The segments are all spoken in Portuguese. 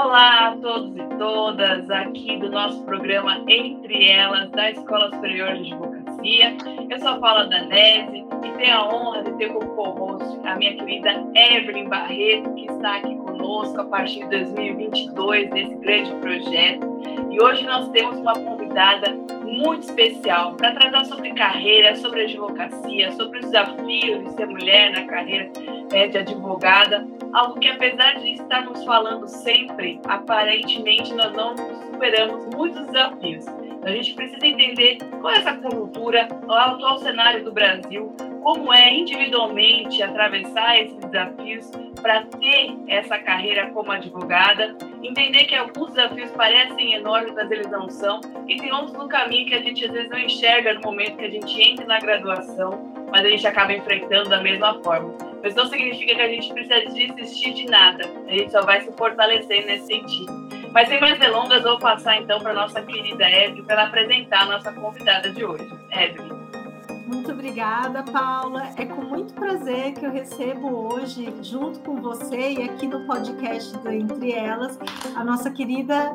Olá a todos e todas aqui do nosso programa Entre Elas da Escola Superior de Advocacia. Eu sou a Paula Danese e tenho a honra de ter como co-host a minha querida Evelyn Barreto, que está aqui conosco a partir de 2022 nesse grande projeto. E hoje nós temos uma convidada muito especial para tratar sobre carreira, sobre advocacia, sobre os desafios de ser mulher na carreira né, de advogada, algo que apesar de estarmos falando sempre, aparentemente nós não superamos muitos desafios. A gente precisa entender qual é essa conjuntura, o atual cenário do Brasil, como é individualmente atravessar esses desafios para ter essa carreira como advogada, entender que alguns desafios parecem enormes, mas eles não são, e tem outros no caminho que a gente às vezes não enxerga no momento que a gente entra na graduação, mas a gente acaba enfrentando da mesma forma. Mas não significa que a gente precisa desistir de nada, a gente só vai se fortalecer nesse sentido. Mas sem mais delongas, vou passar então para nossa querida Evelyn para apresentar a nossa convidada de hoje. Evelyn. Muito obrigada, Paula. É com muito prazer que eu recebo hoje, junto com você e aqui no podcast do Entre Elas, a nossa querida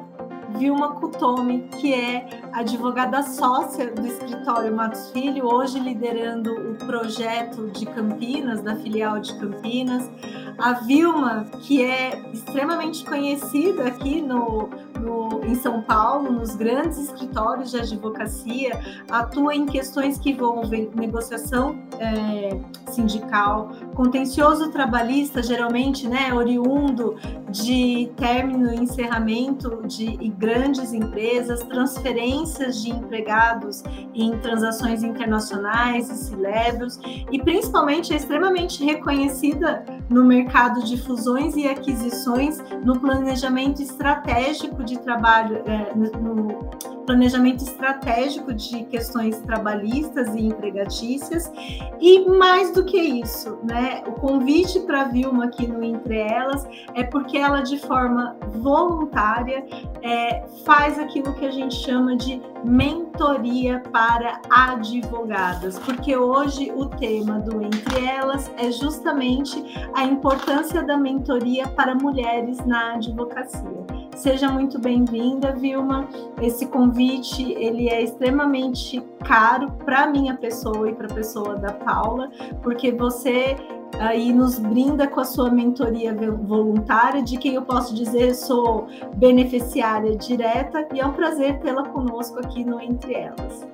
Vilma Kutomi, que é advogada sócia do escritório Matos Filho, hoje liderando o projeto de Campinas, da filial de Campinas. A Vilma, que é extremamente conhecida aqui no, no, em São Paulo, nos grandes escritórios de advocacia, atua em questões que envolvem negociação é, sindical, contencioso trabalhista, geralmente né, oriundo de término e encerramento de grandes empresas, transferências de empregados em transações internacionais e C-levels, e principalmente é extremamente reconhecida no mercado de fusões e aquisições, no planejamento estratégico de trabalho, é, no planejamento estratégico de questões trabalhistas e empregatícias, e mais do que isso, né, o convite para a Vilma aqui no Entre Elas é porque ela, de forma voluntária, é, faz aquilo que a gente chama de mentoria para advogadas, porque hoje o tema do Entre Elas é justamente a importância da mentoria para mulheres na advocacia. Seja muito bem-vinda, Vilma. Esse convite ele é extremamente caro para minha pessoa e para a pessoa da Paula, porque você aí nos brinda com a sua mentoria voluntária, de quem eu posso dizer sou beneficiária direta, e é um prazer tê-la conosco aqui no Entre Elas.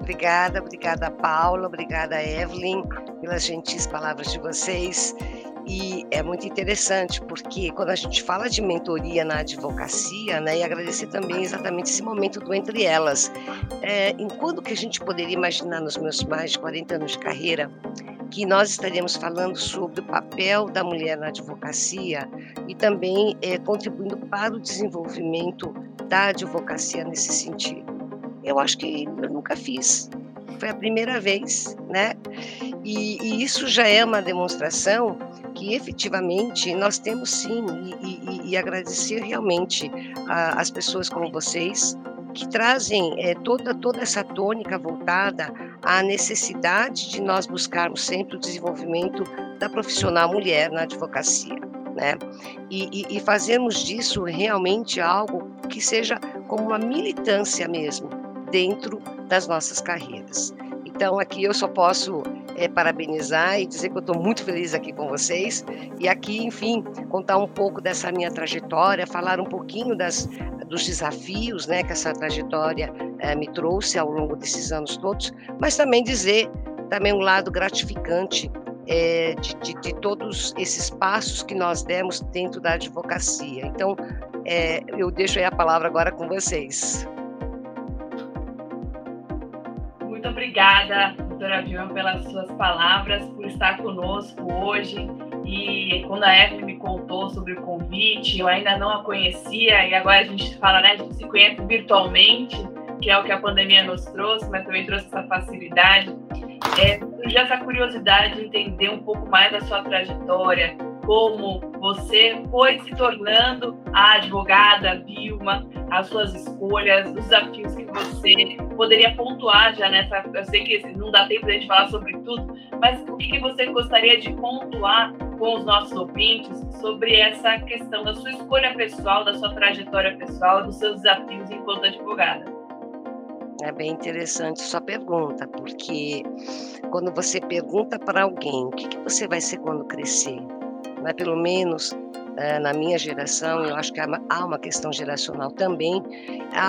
Obrigada, obrigada Paula, obrigada Evelyn pelas gentis palavras de vocês. E é muito interessante, porque quando a gente fala de mentoria na advocacia, né, e agradecer também exatamente esse momento do Entre Elas, é, em quando que a gente poderia imaginar nos meus mais de 40 anos de carreira que nós estaríamos falando sobre o papel da mulher na advocacia e também é, contribuindo para o desenvolvimento da advocacia nesse sentido. Eu acho que eu nunca fiz, foi a primeira vez, né? E, e isso já é uma demonstração que efetivamente nós temos sim, e, e, e agradecer realmente as pessoas como vocês, que trazem é, toda, toda essa tônica voltada à necessidade de nós buscarmos sempre o desenvolvimento da profissional mulher na advocacia. Né? E, e, e fazermos disso realmente algo que seja como uma militância mesmo dentro das nossas carreiras. Então, aqui eu só posso é, parabenizar e dizer que eu estou muito feliz aqui com vocês. E aqui, enfim, contar um pouco dessa minha trajetória, falar um pouquinho das, dos desafios né, que essa trajetória é, me trouxe ao longo desses anos todos, mas também dizer também um lado gratificante é, de, de, de, todos esses passos que nós demos dentro da advocacia. Então, eu deixo aí a palavra agora com vocês. Obrigada, doutora Vilma, pelas suas palavras, por estar conosco hoje. E quando a Evelyn me contou sobre o convite, eu ainda não a conhecia, e agora a gente fala, né, a gente se conhece virtualmente, que é o que a pandemia nos trouxe, mas também trouxe essa facilidade. É, essa curiosidade de entender um pouco mais da sua trajetória, como você foi se tornando a advogada Vilma, as suas escolhas, os desafios que você poderia pontuar já nessa. Eu sei que não dá tempo de a gente falar sobre tudo, mas o que, você gostaria de pontuar com os nossos ouvintes sobre essa questão da sua escolha pessoal, da sua trajetória pessoal, dos seus desafios enquanto advogada. É bem interessante sua pergunta, porque quando você pergunta para alguém o que, que você vai ser quando crescer, não é pelo menos é, na minha geração, eu acho que há uma questão geracional também,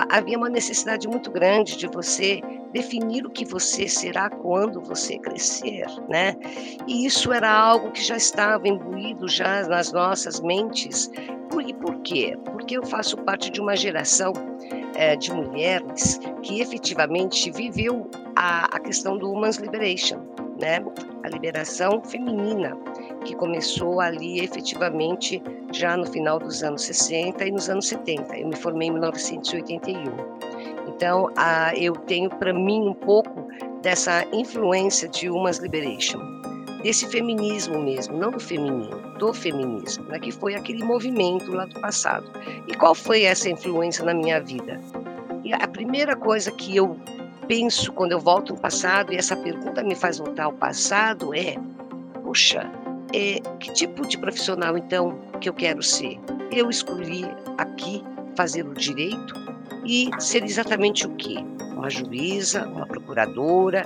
havia uma necessidade muito grande de você definir o que você será quando você crescer, né? E isso era algo que já estava imbuído já nas nossas mentes. E por quê? Porque eu faço parte de uma geração é, de mulheres que efetivamente viveu a, a questão do Women's Liberation, né? A liberação feminina que começou ali efetivamente já no final dos anos 60 e nos anos 70. Eu me formei em 1981. Então, a, eu tenho para mim um pouco dessa influência de Women's Liberation, desse feminismo mesmo, não do feminino, do feminismo, né, que foi aquele movimento lá do passado. E qual foi essa influência na minha vida? E a primeira coisa que eu penso quando eu volto no passado, e essa pergunta me faz voltar ao passado, é: puxa, é, que tipo de profissional então que eu quero ser? Eu escolhi aqui fazer o direito e ser exatamente o quê? Uma juíza, uma procuradora,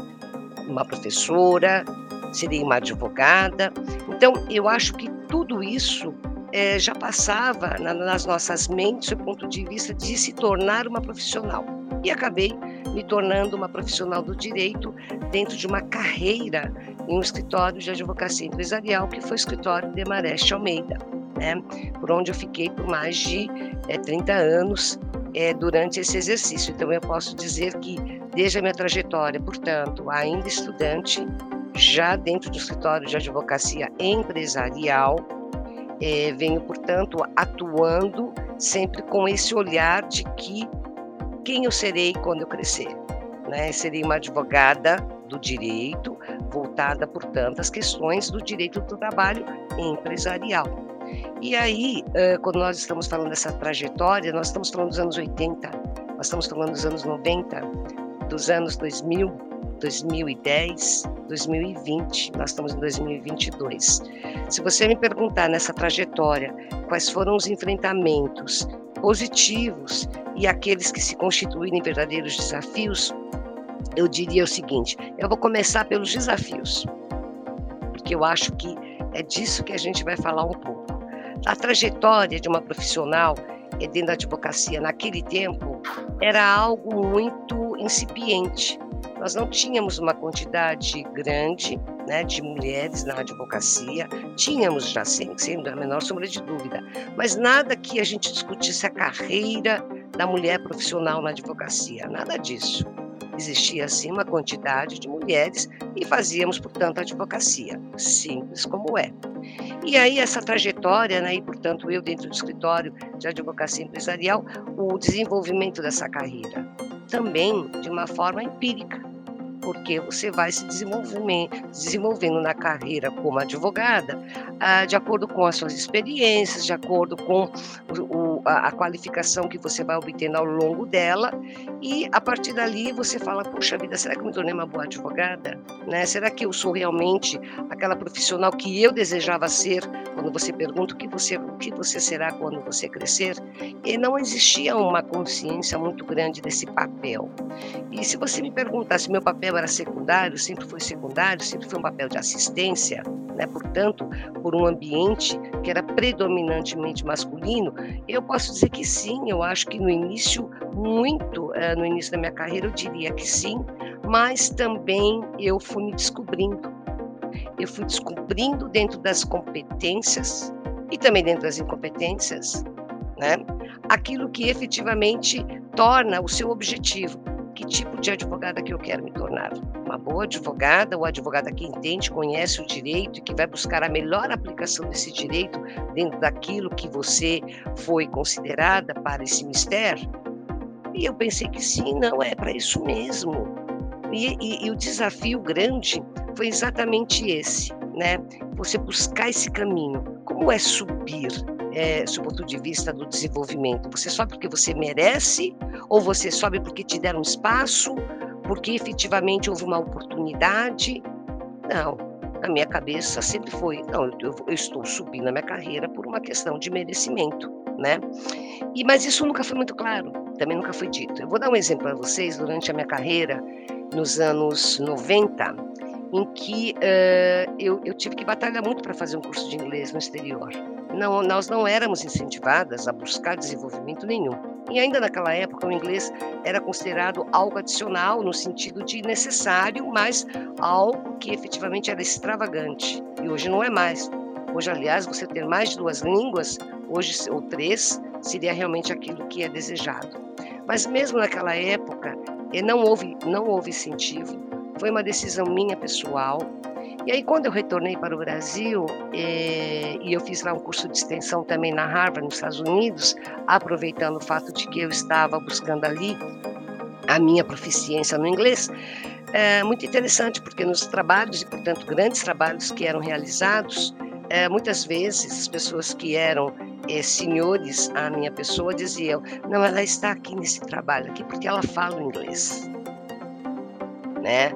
uma professora, seria uma advogada. Então, eu acho que tudo isso é, já passava na, nas nossas mentes do ponto de vista de se tornar uma profissional. E acabei me tornando uma profissional do direito dentro de uma carreira em um escritório de advocacia empresarial, que foi o escritório de Mareste Almeida, né? por onde eu fiquei por mais de é, 30 anos é, durante esse exercício. Então, eu posso dizer que, desde a minha trajetória, portanto, ainda estudante, já dentro do escritório de advocacia empresarial, é, venho, portanto, atuando sempre com esse olhar de que quem eu serei quando eu crescer. Né? Serei uma advogada do direito, voltada, portanto, às questões do direito do trabalho empresarial. E aí, quando nós estamos falando dessa trajetória, nós estamos falando dos anos 80, nós estamos falando dos anos 90, dos anos 2000, 2010, 2020, nós estamos em 2022. Se você me perguntar nessa trajetória quais foram os enfrentamentos positivos e aqueles que se constituírem verdadeiros desafios, eu diria o seguinte: eu vou começar pelos desafios, porque eu acho que é disso que a gente vai falar um pouco. A trajetória de uma profissional dentro da advocacia naquele tempo era algo muito incipiente. Nós não tínhamos uma quantidade grande né, de mulheres na advocacia, tínhamos já, sem, sem a menor sombra de dúvida, mas nada que a gente discutisse a carreira da mulher profissional na advocacia, nada disso existia assim uma quantidade de mulheres e fazíamos, portanto, advocacia, simples como é. E aí essa trajetória, né, e portanto eu dentro do escritório de advocacia empresarial, o desenvolvimento dessa carreira, também de uma forma empírica porque você vai se desenvolvendo na carreira como advogada, ah, de acordo com as suas experiências, de acordo com a qualificação que você vai obtendo ao longo dela, e a partir dali você fala: Poxa vida, será que eu me tornei uma boa advogada? Né? Será que eu sou realmente aquela profissional que eu desejava ser? Quando você pergunta o que você, o que você será quando você crescer, e não existia uma consciência muito grande desse papel. E se você me perguntasse, meu papel era secundário, sempre foi secundário, sempre foi um papel de assistência, né? portanto, por um ambiente que era predominantemente masculino, eu posso dizer que sim, eu acho que no início, muito uh, no início da minha carreira, eu diria que sim, mas também eu fui me descobrindo. Eu fui descobrindo dentro das competências e também dentro das incompetências, né? aquilo que efetivamente torna o seu objetivo que tipo de advogada que eu quero me tornar. Uma boa advogada ou advogada que entende, conhece o direito e que vai buscar a melhor aplicação desse direito dentro daquilo que você foi considerada para esse mistério? E eu pensei que sim, não, é para isso mesmo. E, e, e o desafio grande foi exatamente esse, né? Você buscar esse caminho. Como é subir? É, o ponto de vista do desenvolvimento? Você sobe porque você merece ou você sobe porque te deram espaço, porque efetivamente houve uma oportunidade? Não. a minha cabeça sempre foi, não, eu, eu, estou subindo a minha carreira por uma questão de merecimento, né? E mas isso nunca foi muito claro, também nunca foi dito. Eu vou dar um exemplo para vocês durante a minha carreira nos anos 90, em que uh, eu, eu tive que batalhar muito para fazer um curso de inglês no exterior. Não, nós não éramos incentivadas a buscar desenvolvimento nenhum. E ainda naquela época, o inglês era considerado algo adicional, no sentido de necessário, mas algo que efetivamente era extravagante. E hoje não é mais. Hoje, aliás, você ter mais de duas línguas, hoje ou três, seria realmente aquilo que é desejado. Mas mesmo naquela época, eh, não houve, não houve incentivo. Foi uma decisão minha pessoal e aí, quando eu retornei para o Brasil, eh, e eu fiz lá um curso de extensão também na Harvard, nos Estados Unidos, aproveitando o fato de que eu estava buscando ali a minha proficiência no inglês, é muito interessante, porque nos trabalhos, e portanto grandes trabalhos que eram realizados, é, muitas vezes as pessoas que eram é, senhores à minha pessoa diziam: não, ela está aqui nesse trabalho aqui porque ela fala inglês, né?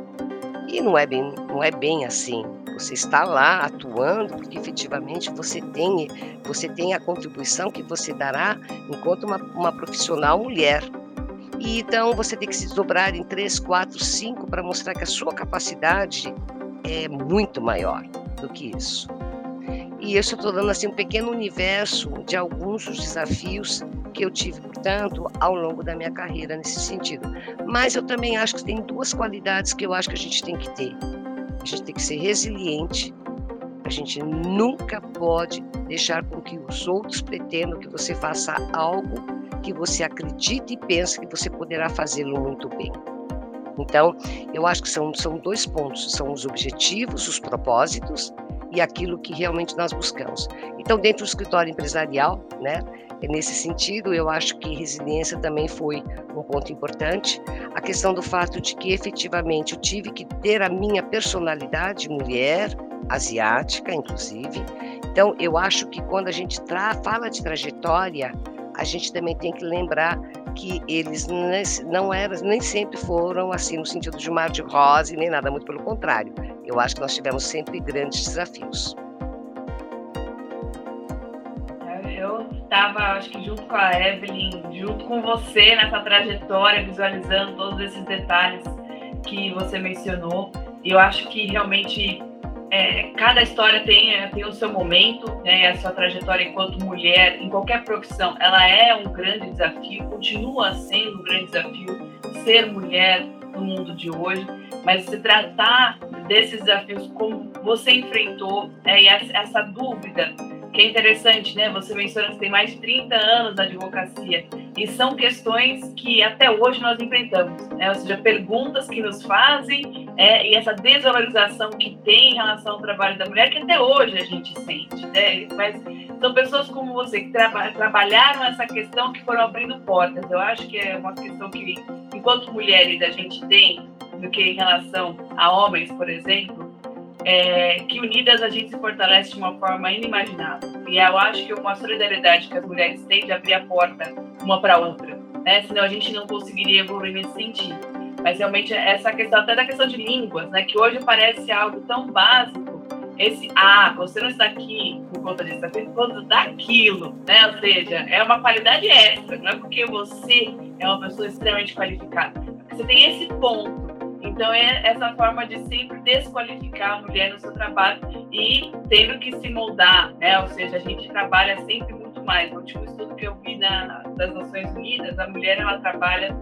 E não é bem, não é bem assim. Você está lá atuando porque efetivamente você tem, você tem a contribuição que você dará enquanto uma, uma profissional mulher. E então você tem que se dobrar em três, quatro, cinco para mostrar que a sua capacidade é muito maior do que isso. E eu estou dando assim um pequeno universo de alguns dos desafios que eu tive, portanto, ao longo da minha carreira nesse sentido. Mas eu também acho que tem duas qualidades que eu acho que a gente tem que ter. A gente tem que ser resiliente. A gente nunca pode deixar com que os outros pretendam que você faça algo que você acredite e pense que você poderá fazê-lo muito bem. Então, eu acho que são, são dois pontos: são os objetivos, os propósitos e aquilo que realmente nós buscamos. Então, dentro do escritório empresarial, né, nesse sentido, eu acho que resiliência também foi um ponto importante. A questão do fato de que efetivamente eu tive que ter a minha personalidade mulher, asiática, inclusive. Então, eu acho que quando a gente fala de trajetória, a gente também tem que lembrar que eles não eram, nem sempre foram assim no sentido de mar de rosa nem nada, muito pelo contrário. Eu acho que nós tivemos sempre grandes desafios. Estava, acho que junto com a Evelyn, junto com você nessa trajetória, visualizando todos esses detalhes que você mencionou. E eu acho que realmente é, cada história tem, é, tem o seu momento, né, a sua trajetória enquanto mulher, em qualquer profissão, ela é um grande desafio, continua sendo um grande desafio ser mulher no mundo de hoje, mas se tratar desses desafios como você enfrentou é, e essa, essa dúvida que é interessante, né? Você menciona que tem mais de 30 anos na advocacia e são questões que até hoje nós enfrentamos, né? Ou seja, perguntas que nos fazem é, e essa desvalorização que tem em relação ao trabalho da mulher que até hoje a gente sente, né? Mas são pessoas como você que traba trabalharam essa questão que foram abrindo portas. Eu acho que é uma questão que, enquanto mulheres, a gente tem do que em relação a homens, por exemplo, é, que unidas a gente se fortalece de uma forma inimaginável. E eu acho que uma solidariedade que as mulheres têm de abrir a porta uma para outra, né? Senão a gente não conseguiria evoluir nesse sentido. Mas realmente essa questão, até da questão de línguas, né? Que hoje parece algo tão básico. Esse, ah, você não está aqui por conta disso, está por conta daquilo, né? Ou seja, é uma qualidade extra, não é porque você é uma pessoa extremamente qualificada. É você tem esse ponto então, é essa forma de sempre desqualificar a mulher no seu trabalho e tendo que se moldar, né? Ou seja, a gente trabalha sempre muito mais. No último estudo que eu vi na, das Nações Unidas, a mulher ela trabalha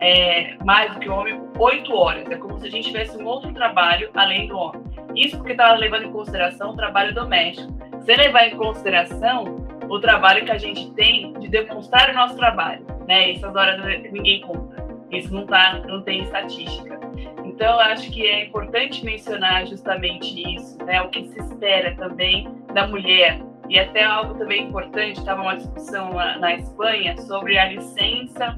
é, mais do que o homem oito horas. É como se a gente tivesse um outro trabalho além do homem. Isso porque estava levando em consideração o trabalho doméstico. Se levar em consideração o trabalho que a gente tem de demonstrar o nosso trabalho, né? Essas horas ninguém conta. Isso não, tá, não tem estatística. Então, acho que é importante mencionar justamente isso, né? O que se espera também da mulher. E até algo também importante, estava uma discussão na, na Espanha sobre a licença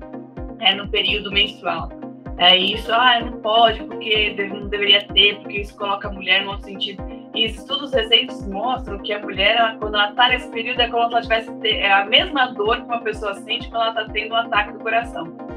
é, no período menstrual. É isso, ah, não pode, porque não deveria ter, porque isso coloca a mulher no outro sentido. E estudos recentes mostram que a mulher, ela, quando ela está nesse período, é como se ela tivesse é a mesma dor que uma pessoa sente quando ela está tendo um ataque do coração.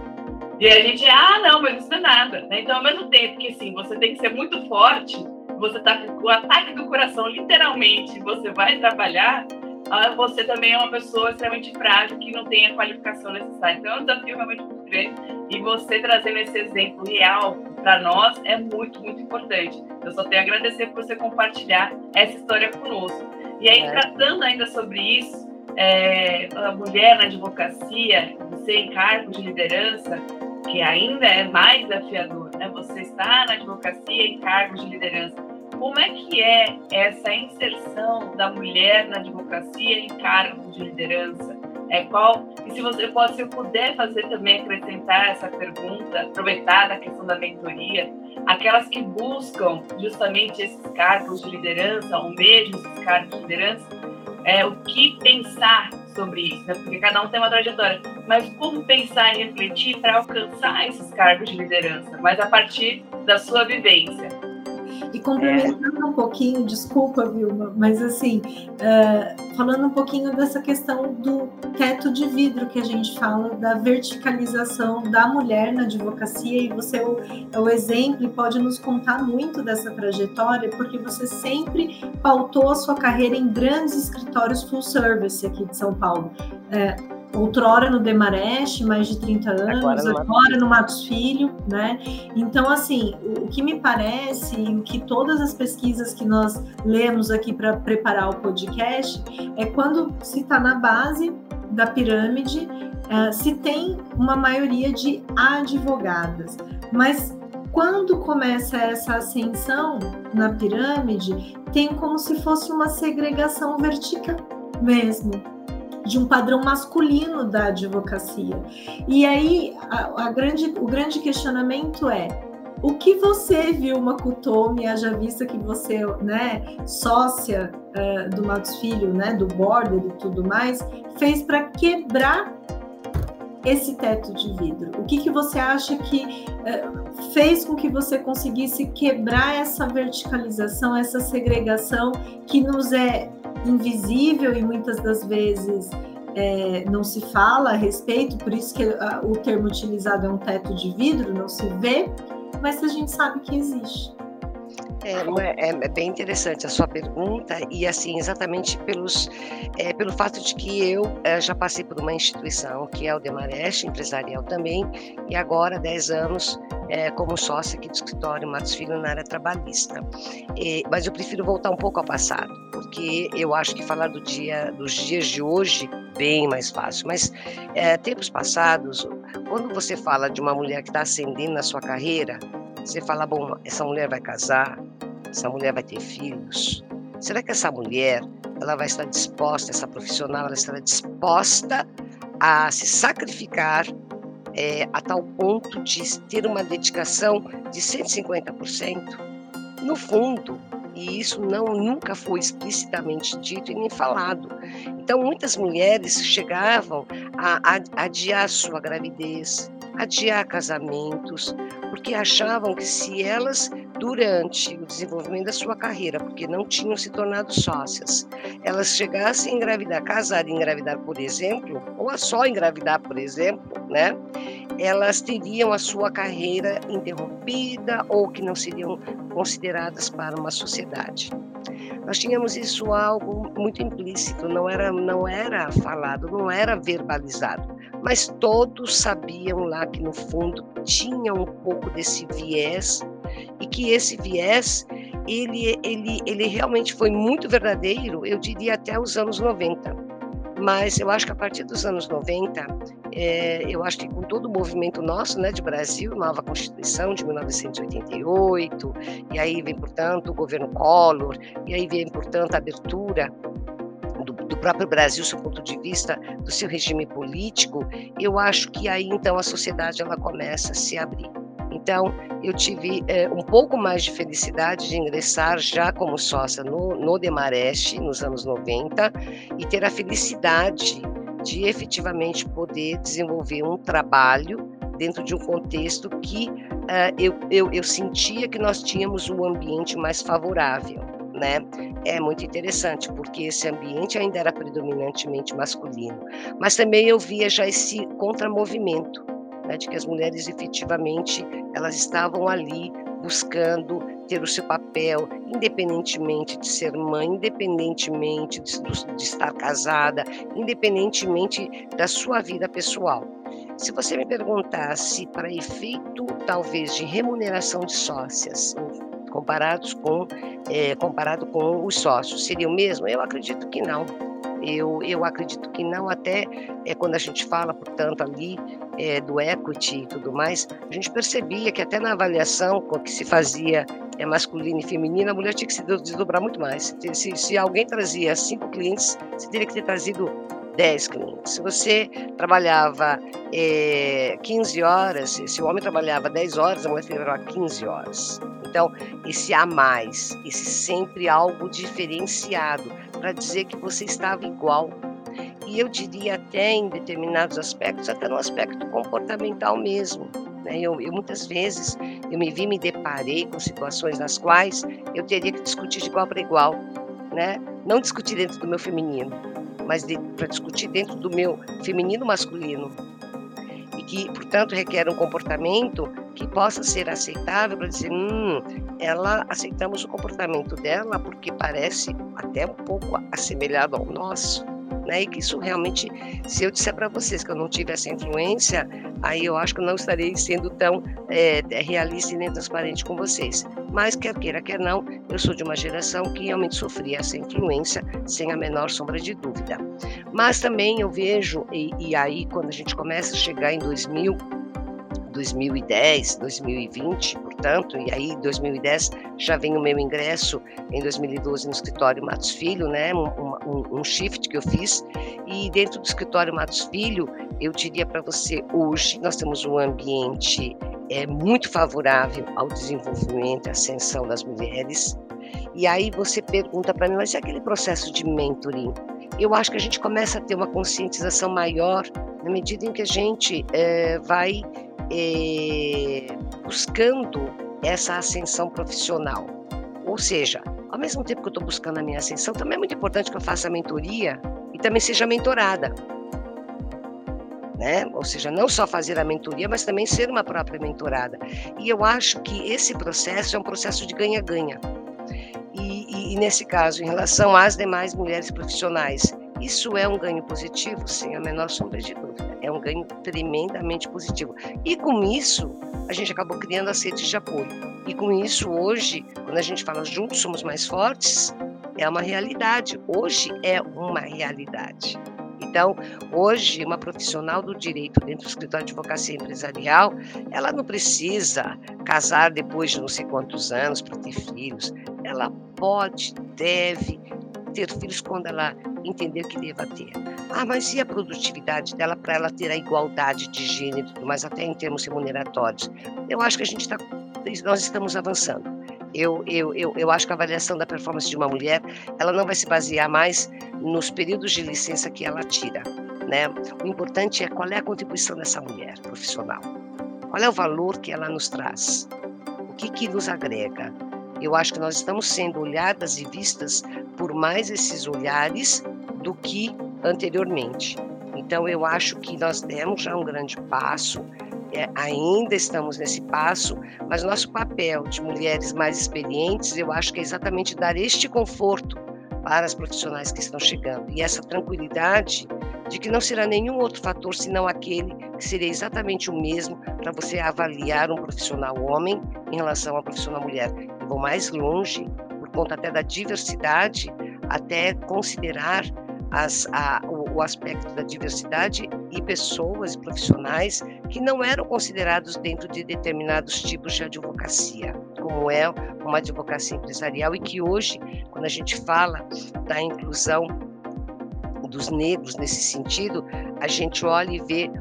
E a gente, ah, não, mas isso não é nada. Né? Então, ao mesmo tempo que sim, você tem que ser muito forte, você está com o ataque do coração, literalmente, você vai trabalhar, ah, você também é uma pessoa extremamente frágil que não tem a qualificação necessária. Então, é um desafio realmente muito grande. E você trazendo esse exemplo real para nós é muito, muito importante. Eu só tenho a agradecer por você compartilhar essa história conosco. E aí, é. tratando ainda sobre isso, é, a mulher na advocacia, você em cargo de liderança, que ainda é mais desafiador, né? Você está na advocacia em cargo de liderança. Como é que é essa inserção da mulher na advocacia em cargo de liderança? É qual e se você pode, se eu puder fazer também acrescentar essa pergunta, aproveitar da questão da mentoria, aquelas que buscam justamente esses cargos de liderança, ou mesmo esses cargos de liderança, é, o que pensar sobre isso, né? porque cada um tem uma trajetória, mas como pensar e refletir para alcançar esses cargos de liderança, mas a partir da sua vivência. E complementando é. um pouquinho, desculpa, Vilma, mas assim, uh, falando um pouquinho dessa questão do teto de vidro que a gente fala, da verticalização da mulher na advocacia, e você é o, é o exemplo e pode nos contar muito dessa trajetória, porque você sempre pautou a sua carreira em grandes escritórios full service aqui de São Paulo. Uh, outrora no Demarest, mais de 30 anos, agora no, agora no Matos Filho, né? Então, assim, o, que me parece, o que todas as pesquisas que nós lemos aqui para preparar o podcast, é quando se está na base da pirâmide, uh, se tem uma maioria de advogadas, mas quando começa essa ascensão na pirâmide, tem como se fosse uma segregação vertical mesmo, de um padrão masculino da advocacia. E aí a, a grande, o grande questionamento é o que você viu, Makutomi, haja vista que você, né, sócia uh, do Matos Filho, né, do Border e tudo mais, fez para quebrar esse teto de vidro? O que, que você acha que uh, fez com que você conseguisse quebrar essa verticalização, essa segregação que nos é invisível e muitas das vezes é, não se fala a respeito, por isso que a, o termo utilizado é um teto de vidro, não se vê, mas a gente sabe que existe. É, é, é, bem interessante a sua pergunta e assim exatamente pelos é, pelo fato de que eu é, já passei por uma instituição que é o Demarest empresarial também e agora 10 anos é, como sócia aqui do escritório Matos Filho na área trabalhista. Mas eu prefiro voltar um pouco ao passado porque eu acho que falar do dia dos dias de hoje bem mais fácil. Mas é, tempos passados quando você fala de uma mulher que está ascendendo na sua carreira você fala, bom, essa mulher vai casar, essa mulher vai ter filhos. Será que essa mulher, ela vai estar disposta, essa profissional, ela estará disposta a se sacrificar é, a tal ponto de ter uma dedicação de 150%? No fundo, e isso não nunca foi explicitamente dito e nem falado. Então, muitas mulheres chegavam a, a, a adiar sua gravidez, adiar casamentos, porque achavam que se elas, durante o desenvolvimento da sua carreira, porque não tinham se tornado sócias, elas chegassem a engravidar, casar e engravidar, por exemplo, ou a só engravidar, por exemplo, né? Elas teriam a sua carreira interrompida ou que não seriam consideradas para uma sociedade. Nós tínhamos isso algo muito implícito, não era, não era falado, não era verbalizado mas todos sabiam lá que no fundo tinha um pouco desse viés e que esse viés ele, ele, ele realmente foi muito verdadeiro, eu diria até os anos 90. Mas eu acho que a partir dos anos 90, é, eu acho que com todo o movimento nosso né, de Brasil, nova Constituição de 1988, e aí vem, portanto, o governo Collor, e aí vem, portanto, a abertura do próprio Brasil, do ponto de vista do seu regime político, eu acho que aí então a sociedade ela começa a se abrir. Então, eu tive é, um pouco mais de felicidade de ingressar já como sócia no, no Demarest, nos anos 90, e ter a felicidade de efetivamente poder desenvolver um trabalho dentro de um contexto que uh, eu, eu, eu sentia que nós tínhamos um ambiente mais favorável, né? é muito interessante, porque esse ambiente ainda era predominantemente masculino. Mas também eu via já esse contramovimento, né, de que as mulheres efetivamente elas estavam ali buscando ter o seu papel, independentemente de ser mãe, independentemente de, de estar casada, independentemente da sua vida pessoal. Se você me perguntasse para efeito talvez de remuneração de sócias, comparados com é, comparado com os sócios, seria o mesmo? Eu acredito que não. Eu, eu acredito que não, até é, quando a gente fala, portanto, ali é, do equity e tudo mais, a gente percebia que até na avaliação que se fazia é, masculino e feminino, a mulher tinha que se desdobrar muito mais. Se, se alguém trazia cinco clientes, você teria que ter trazido 10 clientes. Se você trabalhava é, 15 horas, se o homem trabalhava 10 horas, a mulher trabalhava 15 horas. Então, esse a mais, esse sempre algo diferenciado, para dizer que você estava igual. E eu diria até em determinados aspectos, até no aspecto comportamental mesmo. Né? Eu, eu, muitas vezes eu me vi, me deparei com situações nas quais eu teria que discutir de igual para igual, né? Não discutir dentro do meu feminino, mas para discutir dentro do meu feminino masculino. E que, portanto, requer um comportamento que possa ser aceitável para dizer, hum, ela aceitamos o comportamento dela porque parece até um pouco assemelhado ao nosso né? E que isso realmente, se eu disser para vocês que eu não tive essa influência, aí eu acho que não estarei sendo tão é, realista e nem transparente com vocês. Mas quer queira, quer não, eu sou de uma geração que realmente sofria essa influência sem a menor sombra de dúvida. Mas também eu vejo, e, e aí quando a gente começa a chegar em 2000, 2010, 2020, portanto, e aí 2010 já vem o meu ingresso em 2012 no escritório Matos Filho, né, um, um, um shift que eu fiz, e dentro do escritório Matos Filho, eu diria para você, hoje nós temos um ambiente é, muito favorável ao desenvolvimento e ascensão das mulheres, e aí você pergunta para mim, mas e aquele processo de mentoring? Eu acho que a gente começa a ter uma conscientização maior na medida em que a gente é, vai é, buscando essa ascensão profissional. Ou seja, ao mesmo tempo que eu estou buscando a minha ascensão, também é muito importante que eu faça a mentoria e também seja mentorada. Né? Ou seja, não só fazer a mentoria, mas também ser uma própria mentorada. E eu acho que esse processo é um processo de ganha-ganha. E, e, e, nesse caso, em relação às demais mulheres profissionais, isso é um ganho positivo, sem a menor sombra de dúvida. É um ganho tremendamente positivo. E com isso, a gente acabou criando as redes de apoio. E com isso, hoje, quando a gente fala juntos somos mais fortes, é uma realidade. Hoje é uma realidade. Então, hoje, uma profissional do direito dentro do escritório de advocacia empresarial, ela não precisa casar depois de não sei quantos anos para ter filhos. Ela pode, deve ter filhos quando ela entender que deva ter. Ah, mas e a produtividade dela para ela ter a igualdade de gênero, mas até em termos remuneratórios? Eu acho que a gente está, nós estamos avançando. Eu, eu, eu, eu acho que a avaliação da performance de uma mulher, ela não vai se basear mais nos períodos de licença que ela tira. Né? O importante é qual é a contribuição dessa mulher profissional. Qual é o valor que ela nos traz? O que, que nos agrega? Eu acho que nós estamos sendo olhadas e vistas por mais esses olhares do que anteriormente. Então, eu acho que nós demos já um grande passo, é, ainda estamos nesse passo, mas nosso papel de mulheres mais experientes, eu acho que é exatamente dar este conforto para as profissionais que estão chegando e essa tranquilidade de que não será nenhum outro fator senão aquele que seria exatamente o mesmo para você avaliar um profissional homem em relação a profissional mulher. Eu vou mais longe, por conta até da diversidade, até considerar as, a, o, o, aspecto da diversidade e pessoas e profissionais que não eram considerados dentro de determinados tipos de advocacia, como é uma advocacia empresarial, e que hoje, quando a gente fala da inclusão dos negros nesse sentido, a gente olha e vê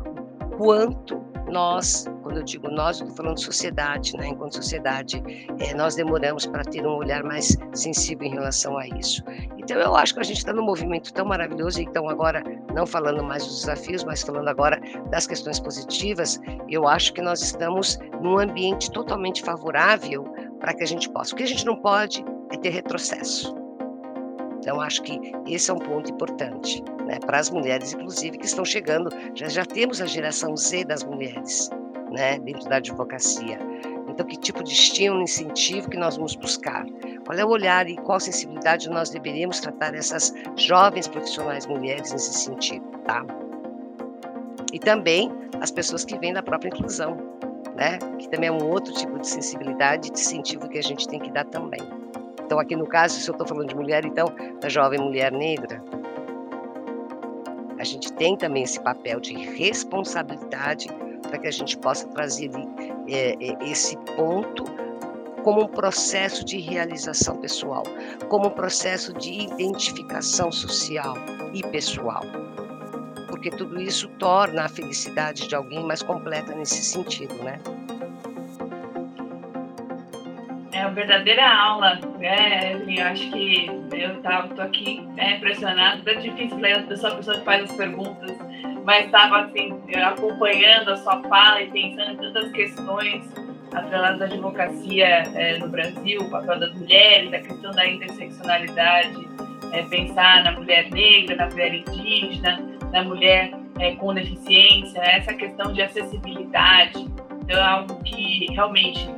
quanto nós, quando eu digo nós, estou falando sociedade, né? enquanto sociedade, é, nós demoramos para ter um olhar mais sensível em relação a isso. Então, eu acho que a gente está num movimento tão maravilhoso, então, agora, não falando mais dos desafios, mas falando agora das questões positivas, eu acho que nós estamos num ambiente totalmente favorável para que a gente possa. O que a gente não pode é ter retrocesso. Então, acho que esse é um ponto importante né, para as mulheres, inclusive, que estão chegando. Já, já temos a geração Z das mulheres né, dentro da advocacia. Então, que tipo de estímulo, incentivo que nós vamos buscar? Qual é o olhar e qual sensibilidade nós deveríamos tratar essas jovens profissionais mulheres nesse sentido, tá? E também as pessoas que vêm da própria inclusão, né? Que também é um outro tipo de sensibilidade de incentivo que a gente tem que dar também. Então, aqui no caso, se eu estou falando de mulher, então, da jovem mulher negra, a gente tem também esse papel de responsabilidade para que a gente possa trazer é, é, esse ponto como um processo de realização pessoal, como um processo de identificação social e pessoal. Porque tudo isso torna a felicidade de alguém mais completa nesse sentido, né? É uma verdadeira aula, né? Eu acho que eu tô aqui é, impressionado. É difícil ler, eu sou a pessoa que faz as perguntas, mas estava assim, acompanhando a sua fala e pensando em tantas questões atreladas à advocacia é, no Brasil, o papel das mulheres, a questão da interseccionalidade, é, pensar na mulher negra, na mulher indígena, na mulher é, com deficiência, essa questão de acessibilidade. Então, é algo que realmente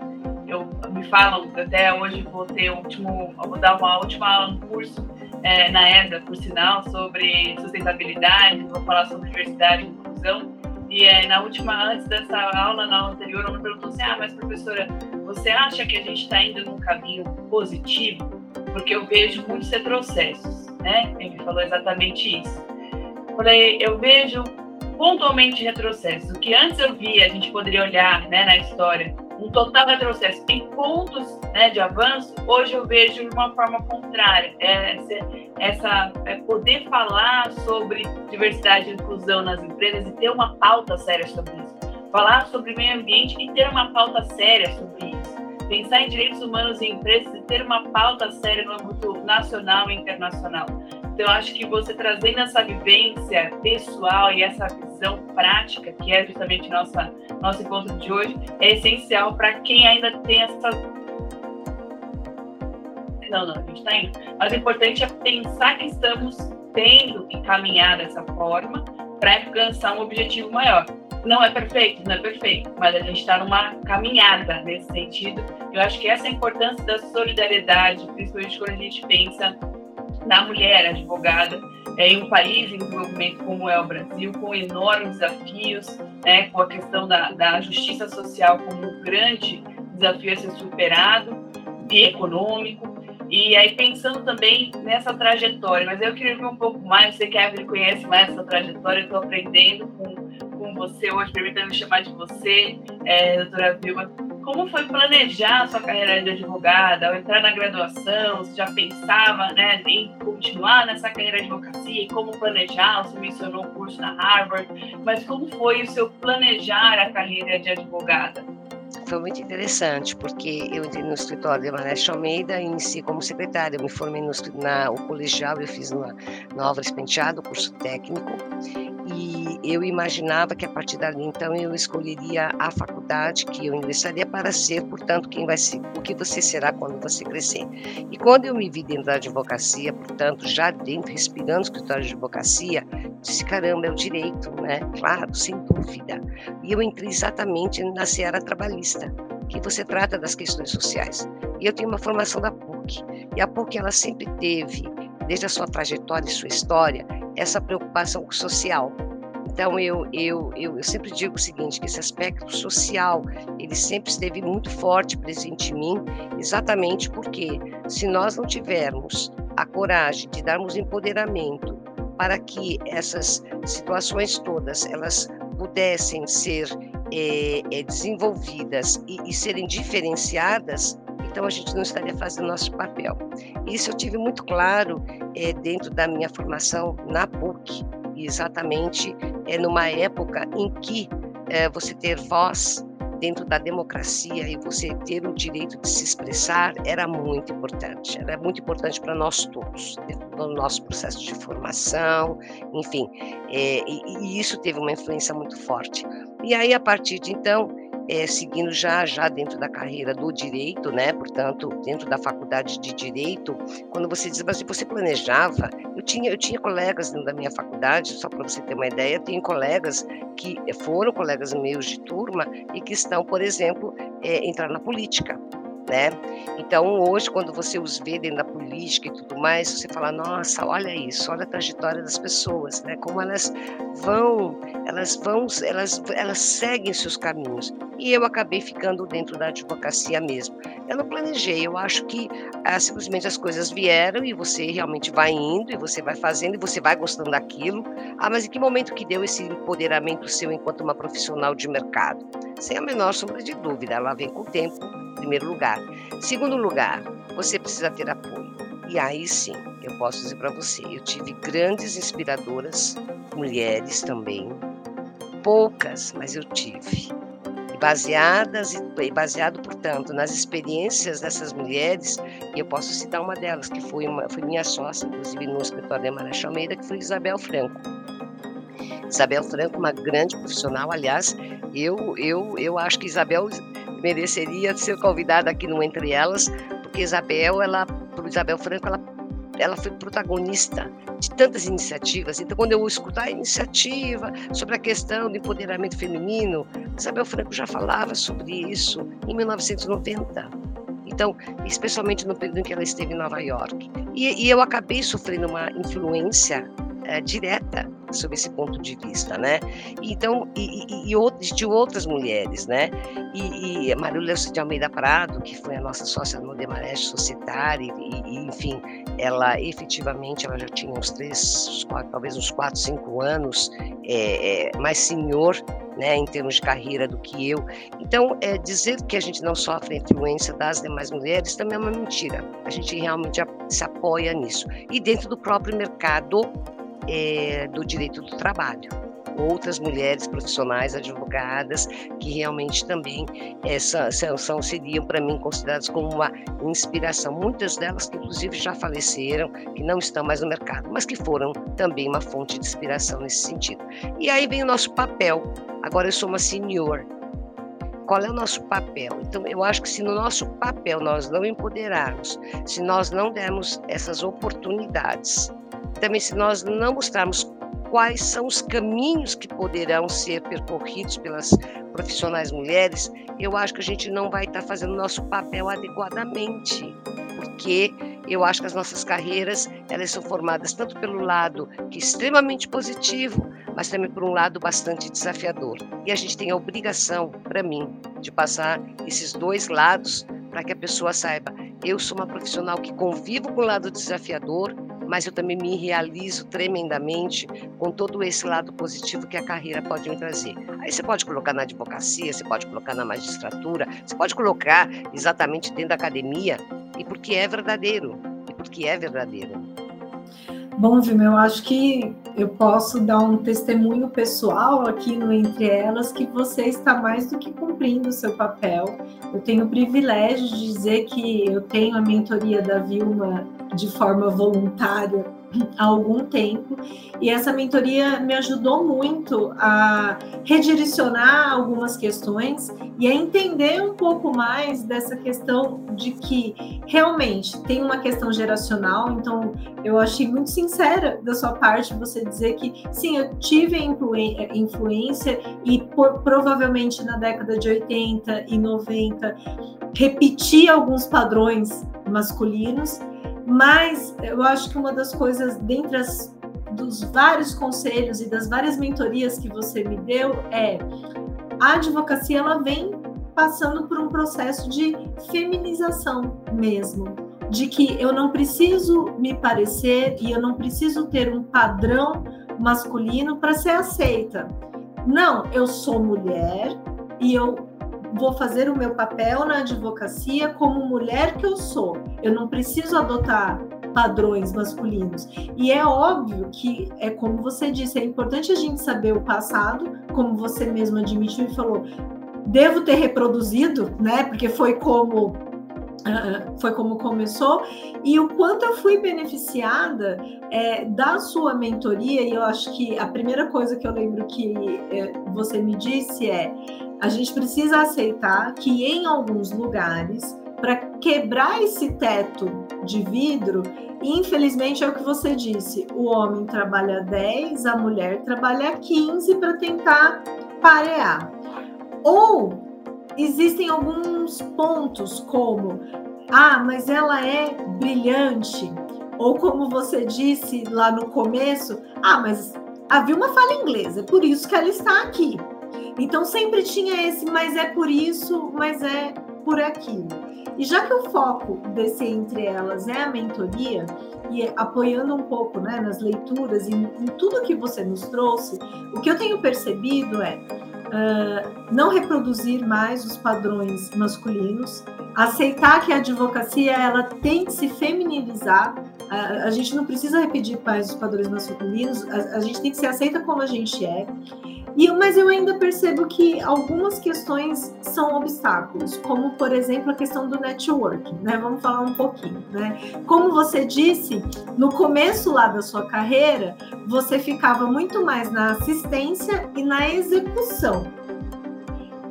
eu, me falam, até hoje vou ter último, vou dar uma última aula no curso é, na ESA, por sinal, sobre sustentabilidade, vou falar sobre diversidade e inclusão. E é, na última, antes dessa aula, na aula anterior, ela me perguntou assim: ah, mas professora, você acha que a gente está indo num caminho positivo? Porque eu vejo muitos retrocessos, né? Ele falou exatamente isso. Falei, eu vejo pontualmente retrocessos. O que antes eu via, a gente poderia olhar né, na história, um total retrocesso em pontos né, de avanço, hoje eu vejo de uma forma contrária. É, essa, é poder falar sobre diversidade e inclusão nas empresas e ter uma pauta séria sobre isso. Falar sobre meio ambiente e ter uma pauta séria sobre isso. Pensar em direitos humanos em empresas e ter uma pauta séria no âmbito nacional e internacional. Então, acho que você trazendo essa vivência pessoal e essa visão prática, que é justamente nossa nosso encontro de hoje, é essencial para quem ainda tem essa. Não, não, a gente está indo. Mas o importante é pensar que estamos tendo que caminhar dessa forma para alcançar um objetivo maior. Não é perfeito, não é perfeito, mas a gente está numa caminhada nesse sentido. Eu acho que essa é a importância da solidariedade, principalmente quando a gente pensa na mulher advogada é, em um país em desenvolvimento como é o Brasil, com enormes desafios, né, com a questão da, da justiça social como um grande desafio a ser superado e econômico. E aí pensando também nessa trajetória, mas eu queria ver um pouco mais, sei que a conhece mais essa trajetória, estou aprendendo com, com você hoje, permita me chamar de você, é, doutora Vilma, como foi planejar sua carreira de advogada, ao entrar na graduação, você já pensava né, em continuar nessa carreira de advocacia e como planejar? Você mencionou o curso na Harvard, mas como foi o seu planejar a carreira de advogada? Foi muito interessante, porque eu entrei no escritório de Maneste Almeida e iniciei como secretária. Eu me formei no na, o colegial, eu fiz na, na Álvares Penteado, curso técnico, e eu imaginava que a partir dali então eu escolheria a faculdade que eu ingressaria para ser, portanto, quem vai ser, o que você será quando você crescer. E quando eu me vi dentro da advocacia, portanto, já dentro, respirando o escritório de advocacia, disse, caramba, é o direito, né? Claro, sem dúvida. E eu entrei exatamente na seara trabalhista, que você trata das questões sociais. E eu tenho uma formação da PUC, e a PUC ela sempre teve, desde a sua trajetória e sua história, essa preocupação social. Então eu, eu, eu, eu, sempre digo o seguinte, que esse aspecto social, ele sempre esteve muito forte presente em mim, exatamente porque se nós não tivermos a coragem de darmos empoderamento para que essas situações todas elas pudessem ser é, é, desenvolvidas e, e serem diferenciadas, então a gente não estaria fazendo nosso papel. Isso eu tive muito claro é, dentro da minha formação na PUC, exatamente é numa época em que é, você ter voz dentro da democracia e você ter o direito de se expressar era muito importante. Era muito importante para nós todos, no nosso processo de formação, enfim. É, e, e, isso teve uma influência muito forte. E aí, a partir de então, é, seguindo já já dentro da carreira do direito, né? Portanto, dentro da faculdade de direito, quando você diz, mas você planejava, eu tinha eu tinha colegas dentro da minha faculdade, só para você ter uma ideia, eu tenho colegas que foram colegas meus de turma e que estão, por exemplo, é, entrar na política né? Então, hoje, quando você os vê dentro da política e tudo mais, você fala, nossa, olha isso, olha a trajetória das pessoas, né? Como elas vão, elas vão, elas, elas seguem seus caminhos. E eu acabei ficando dentro da advocacia mesmo. Eu não planejei, eu acho que ah, simplesmente as coisas vieram e você realmente vai indo e você vai fazendo e você vai gostando daquilo. Ah, mas em que momento que deu esse empoderamento seu enquanto uma profissional de mercado? Sem a menor sombra de dúvida, ela vem com o tempo primeiro lugar. Segundo lugar, você precisa ter apoio. E aí sim, eu posso dizer para você, eu tive grandes inspiradoras, mulheres também, poucas, mas eu tive. E baseadas e baseado, portanto, nas experiências dessas mulheres, e eu posso citar uma delas, que foi, uma, foi minha sócia, inclusive no escritório de Marechal Almeida, que foi Isabel Franco. Isabel Franco, uma grande profissional, aliás, eu, eu, eu acho que Isabel mereceria ser convidada aqui no Entre Elas, porque Isabel, ela, Isabel Franco, ela, ela foi protagonista de tantas iniciativas. Então, quando eu escutar a iniciativa sobre a questão do empoderamento feminino, Isabel Franco já falava sobre isso em 1990. Então, especialmente no período em que ela esteve em Nova York. E, e eu acabei sofrendo uma influência é, direta sobre esse ponto de vista, né? Então, e, e, e de outras mulheres, né? E, e Marília de Almeida Prado, que foi a nossa sócia no Demarest Societário, e, enfim, ela efetivamente ela já tinha uns três, quatro, talvez uns quatro, cinco anos é, é, mais senhor né, em termos de carreira do que eu. Então, é, dizer que a gente não sofre influência das demais mulheres também é uma mentira. A gente realmente se apoia nisso. E dentro do próprio mercado é, do direito do trabalho. Outras mulheres profissionais, advogadas, que realmente também é, são, são, seriam, para mim, consideradas como uma inspiração. Muitas delas, que inclusive já faleceram, que não estão mais no mercado, mas que foram também uma fonte de inspiração nesse sentido. E aí vem o nosso papel. Agora eu sou uma senior, qual é o nosso papel? Então, eu acho que se no nosso papel nós não empoderarmos, se nós não dermos essas oportunidades também se nós não mostrarmos quais são os caminhos que poderão ser percorridos pelas profissionais mulheres, eu acho que a gente não vai estar fazendo nosso papel adequadamente, porque eu acho que as nossas carreiras elas são formadas tanto pelo lado que é extremamente positivo, mas também por um lado bastante desafiador. E a gente tem a obrigação, para mim, de passar esses dois lados para que a pessoa saiba, eu sou uma profissional que convivo com o lado desafiador, mas eu também me realizo tremendamente com todo esse lado positivo que a carreira pode me trazer. Aí você pode colocar na advocacia, você pode colocar na magistratura, você pode colocar exatamente dentro da academia, e porque é verdadeiro, e porque é verdadeiro. Bom, Vilma, eu acho que eu posso dar um testemunho pessoal aqui no Entre Elas que você está mais do que cumprindo o seu papel. Eu tenho o privilégio de dizer que eu tenho a mentoria da Vilma de forma voluntária há algum tempo e essa mentoria me ajudou muito a redirecionar algumas questões e a entender um pouco mais dessa questão de que realmente tem uma questão geracional. Então, eu achei muito sincera da sua parte você dizer que sim, eu tive influência e por, provavelmente na década de 80 e 90 repeti alguns padrões masculinos mas eu acho que uma das coisas, dentre as, dos vários conselhos e das várias mentorias que você me deu, é a advocacia ela vem passando por um processo de feminização mesmo, de que eu não preciso me parecer e eu não preciso ter um padrão masculino para ser aceita. Não, eu sou mulher e eu vou fazer o meu papel na advocacia como mulher que eu sou. Eu não preciso adotar padrões masculinos. E é óbvio que, é como você disse, é importante a gente saber o passado, como você mesmo admitiu e falou. Devo ter reproduzido, né? Porque foi como Uh, foi como começou e o quanto eu fui beneficiada é, da sua mentoria e eu acho que a primeira coisa que eu lembro que é, você me disse é A gente precisa aceitar que em alguns lugares, para quebrar esse teto de vidro, infelizmente é o que você disse: o homem trabalha 10, a mulher trabalha 15 para tentar parear. Ou existem alguns pontos, como ah, mas ela é brilhante, ou como você disse lá no começo, ah, mas havia uma fala inglesa, é por isso que ela está aqui. Então sempre tinha esse, mas é por isso, mas é por aquilo. E já que o foco desse entre elas é a mentoria, e apoiando um pouco né, nas leituras e em, em tudo que você nos trouxe, o que eu tenho percebido é uh, não reproduzir mais os padrões masculinos, aceitar que a advocacia ela tem que se feminilizar. A, gente não precisa repetir mais os padrões masculinos, a, a gente tem que ser aceita como a gente é. E, mas eu ainda percebo que algumas questões são obstáculos, como por exemplo a questão do networking, né? Vamos falar um pouquinho, né? Como você disse, no começo lá da sua carreira, você ficava muito mais na assistência e na execução.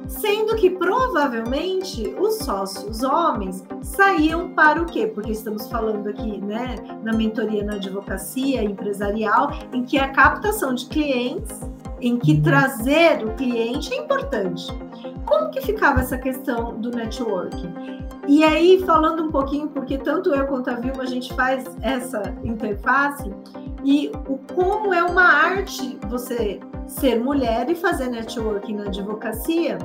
Sendo que provavelmente os sócios homens saíam para o quê? Porque estamos falando aqui, né, na mentoria na advocacia empresarial, em que a captação de clientes em que trazer o cliente é importante. Como que ficava essa questão do networking? E aí, falando um pouquinho, porque tanto eu quanto a Vilma a gente faz essa interface, e o como é uma arte você ser mulher e fazer networking na advocacia,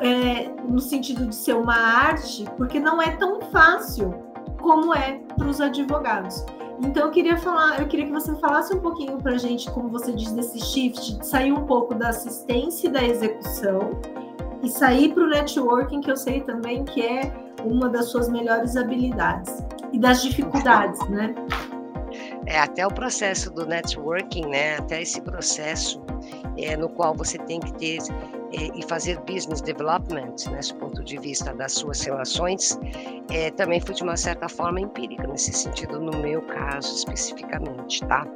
é, no sentido de ser uma arte, porque não é tão fácil como é para os advogados. Então eu queria falar, eu queria que você falasse um pouquinho para a gente, como você diz, desse shift, de sair um pouco da assistência e da execução e sair para o networking, que eu sei também que é uma das suas melhores habilidades e das dificuldades, né? É até o processo do networking, né? Até esse processo é, no qual você tem que ter e fazer business development, nesse né, ponto de vista das suas relações, é, também foi de uma certa forma empírica, nesse sentido, no meu caso especificamente, tá?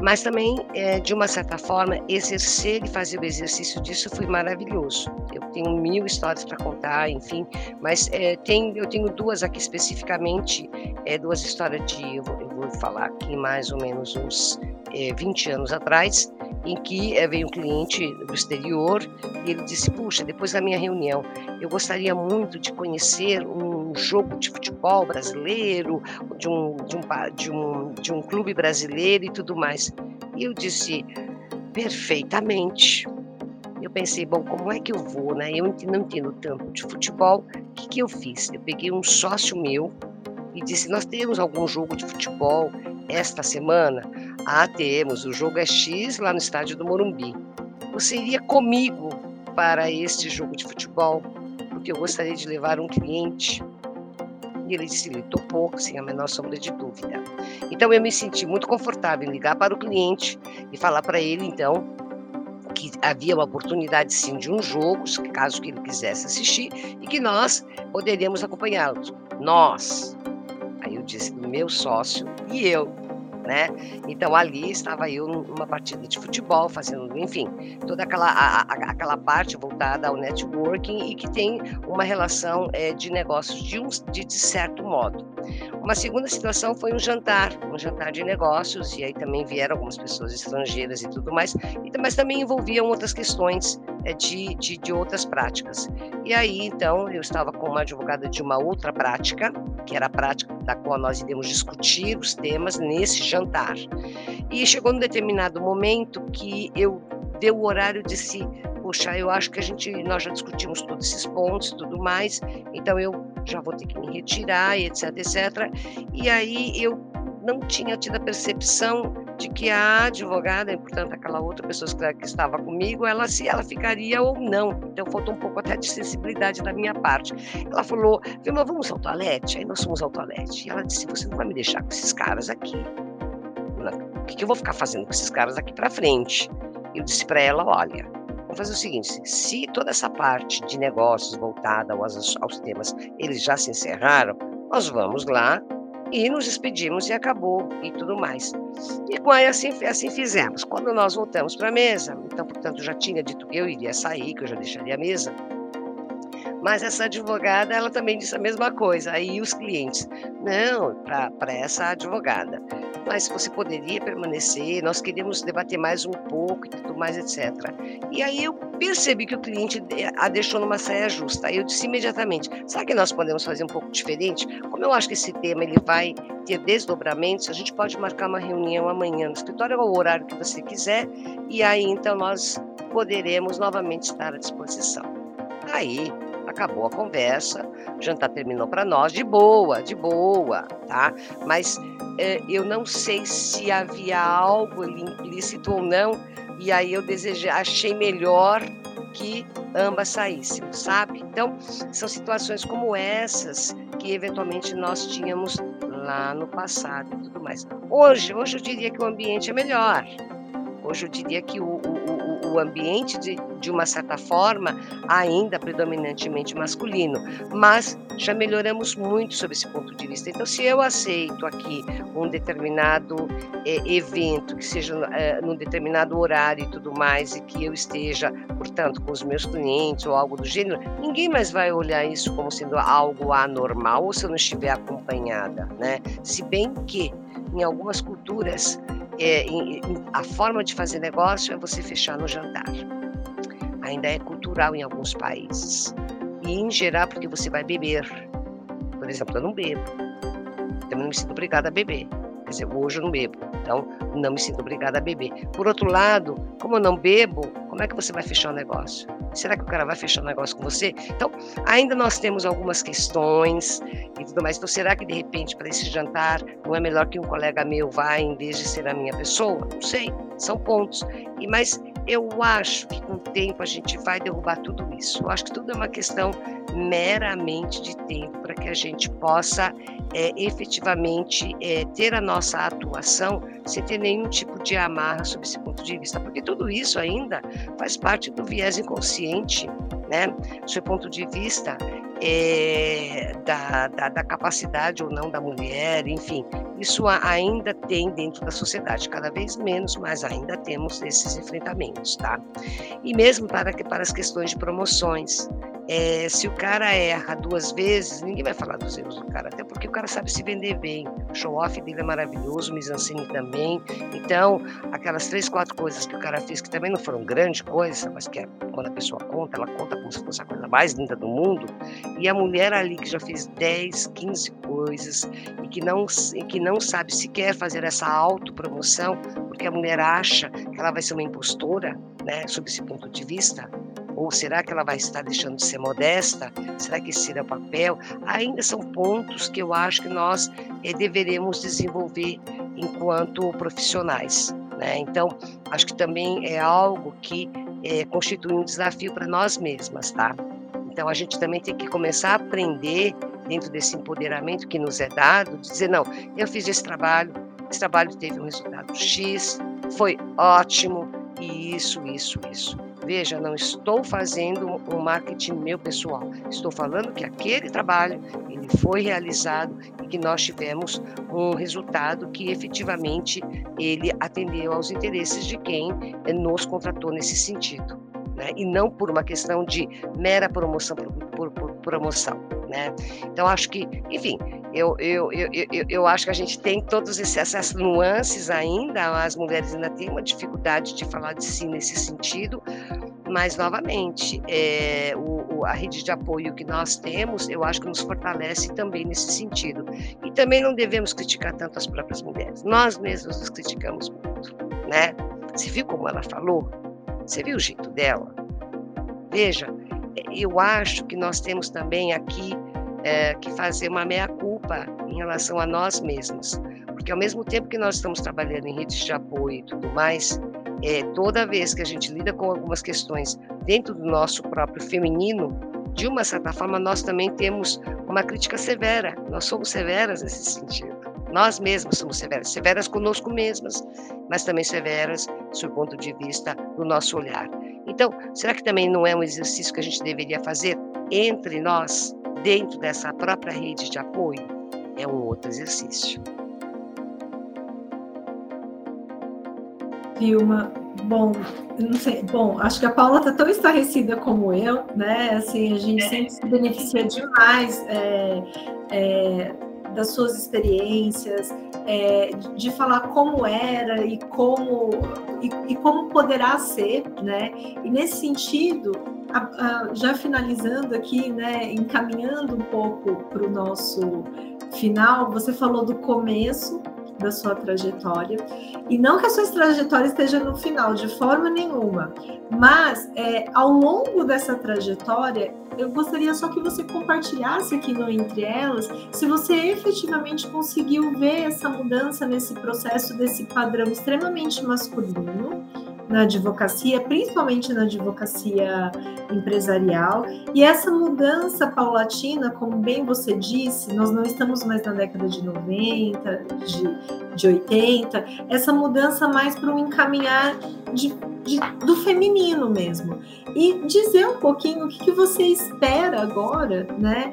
Mas também, é, de uma certa forma, exercer e fazer o exercício disso foi maravilhoso. Eu tenho mil histórias para contar, enfim, mas é, tem, eu tenho duas aqui especificamente, é, duas histórias de, eu vou, eu vou falar aqui mais ou menos uns é, 20 anos atrás, em que é, veio um cliente do exterior e ele disse: Puxa, depois da minha reunião, eu gostaria muito de conhecer um jogo de futebol brasileiro, de um, de um, de um, de um clube brasileiro e tudo mais. E eu disse: Perfeitamente. Eu pensei, bom, como é que eu vou, né? Eu não entendo tanto de futebol. O que, que eu fiz? Eu peguei um sócio meu e disse: Nós temos algum jogo de futebol esta semana? Ah, temos. O jogo é X lá no estádio do Morumbi. Você iria comigo para este jogo de futebol? Porque eu gostaria de levar um cliente. E ele disse: ele topou, sem a menor sombra de dúvida. Então eu me senti muito confortável em ligar para o cliente e falar para ele, então, que havia uma oportunidade sim de um jogo, caso que ele quisesse assistir, e que nós poderíamos acompanhá-los. Nós, Aí eu disse meu sócio e eu, né? Então ali estava eu numa partida de futebol, fazendo, enfim, toda aquela, a, a, aquela parte voltada ao networking e que tem uma relação é, de negócios de, um, de, de certo modo. Uma segunda situação foi um jantar, um jantar de negócios, e aí também vieram algumas pessoas estrangeiras e tudo mais, e, mas também envolviam outras questões é, de, de, de outras práticas. E aí, então, eu estava com uma advogada de uma outra prática, que era a prática da qual nós iremos discutir os temas nesse jantar. E chegou num determinado momento que eu deu o horário de se poxa, eu acho que a gente nós já discutimos todos esses pontos, tudo mais, então eu já vou ter que me retirar, etc, etc. E aí eu não tinha tido a percepção de que a advogada, portanto aquela outra pessoa que estava comigo, ela se ela ficaria ou não. Então faltou um pouco até de sensibilidade da minha parte. Ela falou, Vilma, vamos ao toalete? Aí nós fomos ao toalete. E ela disse, você não vai me deixar com esses caras aqui. O que eu vou ficar fazendo com esses caras aqui para frente? Eu disse para ela, olha, vamos fazer o seguinte, se toda essa parte de negócios voltada aos, aos temas, eles já se encerraram, nós vamos lá e nos despedimos e acabou e tudo mais. E assim, assim fizemos. Quando nós voltamos para a mesa, então, portanto, já tinha dito que eu iria sair, que eu já deixaria a mesa. Mas essa advogada, ela também disse a mesma coisa. Aí os clientes, não, para essa advogada. Mas você poderia permanecer, nós queríamos debater mais um pouco e tudo mais, etc. E aí eu percebi que o cliente a deixou numa saia justa. Aí eu disse imediatamente, sabe que nós podemos fazer um pouco diferente? Como eu acho que esse tema ele vai ter desdobramentos, a gente pode marcar uma reunião amanhã no escritório, ao horário que você quiser, e aí então nós poderemos novamente estar à disposição. Aí acabou a conversa, o jantar terminou para nós de boa, de boa, tá? Mas é, eu não sei se havia algo implícito ou não, e aí eu desejei, achei melhor que ambas saíssemos, sabe? Então, são situações como essas que eventualmente nós tínhamos lá no passado e tudo mais. Hoje, hoje eu diria que o ambiente é melhor. Hoje eu diria que o, o, ambiente, de, de uma certa forma, ainda predominantemente masculino, mas já melhoramos muito sob esse ponto de vista. Então, se eu aceito aqui um determinado é, evento, que seja é, num determinado horário e tudo mais, e que eu esteja, portanto, com os meus clientes ou algo do gênero, ninguém mais vai olhar isso como sendo algo anormal ou se eu não estiver acompanhada, né? Se bem que em algumas culturas é, a forma de fazer negócio é você fechar no jantar. Ainda é cultural em alguns países. E em geral, porque você vai beber. Por exemplo, eu não bebo. Também não me sinto obrigada a beber. Quer dizer, hoje eu não bebo. Então, não me sinto obrigada a beber. Por outro lado, como eu não bebo, como é que você vai fechar o negócio? Será que o cara vai fechar o negócio com você? Então, ainda nós temos algumas questões e tudo mais. Então, será que de repente para esse jantar não é melhor que um colega meu vá em vez de ser a minha pessoa? Não sei, são pontos. E mas eu acho que com o tempo a gente vai derrubar tudo isso. Eu acho que tudo é uma questão meramente de tempo para que a gente possa é, efetivamente é, ter a nossa atuação sem ter nenhum tipo de amarra sob esse ponto de vista, porque tudo isso ainda faz parte do viés inconsciente, né? Do ponto de vista é, da, da, da, capacidade ou não da mulher, enfim, isso ainda tem dentro da sociedade, cada vez menos, mas ainda temos esses enfrentamentos, tá? E mesmo para, para as questões de promoções, é, se o cara erra duas vezes, ninguém vai falar dos erros do cara, até porque o cara sabe se vender bem. O show-off dele é maravilhoso, o mise-en-scène também. Então, aquelas três, quatro coisas que o cara fez, que também não foram grande coisa, mas que é, quando a pessoa conta, ela conta como se fosse a coisa mais linda do mundo. E a mulher ali que já fez 10, 15 coisas e que não, e que não sabe sequer fazer essa autopromoção, porque a mulher acha que ela vai ser uma impostora, né, sob esse ponto de vista, ou será que ela vai estar deixando de ser modesta? Será que esse será o papel? Ainda são pontos que eu acho que nós é, deveremos desenvolver enquanto profissionais. Né? Então, acho que também é algo que é, constitui um desafio para nós mesmas, tá? Então, a gente também tem que começar a aprender dentro desse empoderamento que nos é dado, de dizer, não, eu fiz esse trabalho, esse trabalho teve um resultado X, foi ótimo, e isso, isso, isso. Veja, não estou fazendo um marketing meu pessoal. Estou falando que aquele trabalho ele foi realizado e que nós tivemos um resultado que efetivamente ele atendeu aos interesses de quem nos contratou nesse sentido. Né? E não por uma questão de mera promoção por, por, promoção. Né? Então, acho que, enfim, eu, eu, eu, eu, eu acho que a gente tem todas essas nuances ainda, as mulheres ainda têm uma dificuldade de falar de si nesse sentido, mas, novamente, é, o, a rede de apoio que nós temos, eu acho que nos fortalece também nesse sentido. E também não devemos criticar tanto as próprias mulheres. Nós mesmos nos criticamos muito, né? Você viu como ela falou? Você viu o jeito dela? Veja, eu acho que nós temos também aqui é, que fazer uma meia-culpa em relação a nós mesmos. Porque ao mesmo tempo que nós estamos trabalhando em redes de apoio e tudo mais, é, toda vez que a gente lida com algumas questões dentro do nosso próprio feminino, de uma certa forma, nós também temos uma crítica severa. Nós somos severas nesse sentido. Nós mesmos somos severas, severas conosco mesmas, mas também severas do ponto de vista do nosso olhar. Então, será que também não é um exercício que a gente deveria fazer entre nós, dentro dessa própria rede de apoio? é um outro exercício. Vilma, bom, não sei, bom, acho que a Paula está tão estarrecida como eu, né? Assim, a gente sempre se beneficia demais é, é, das suas experiências, é, de falar como era e como e, e, como poderá ser, né? E nesse sentido, a, a, já finalizando aqui, né, encaminhando um pouco para o nosso final, você falou do começo da sua trajetória. E não que a sua trajetória esteja no final, de forma nenhuma, mas é, ao longo dessa trajetória, eu gostaria só que você compartilhasse aqui no Entre Elas se você efetivamente conseguiu ver essa mudança nesse processo desse padrão extremamente masculino na advocacia, principalmente na advocacia empresarial. E essa mudança paulatina, como bem você disse, nós não estamos mais na década de 90, de, de 80, essa mudança mais para um encaminhar de, de, do feminino mesmo. E dizer um pouquinho o que, que você espera agora, né?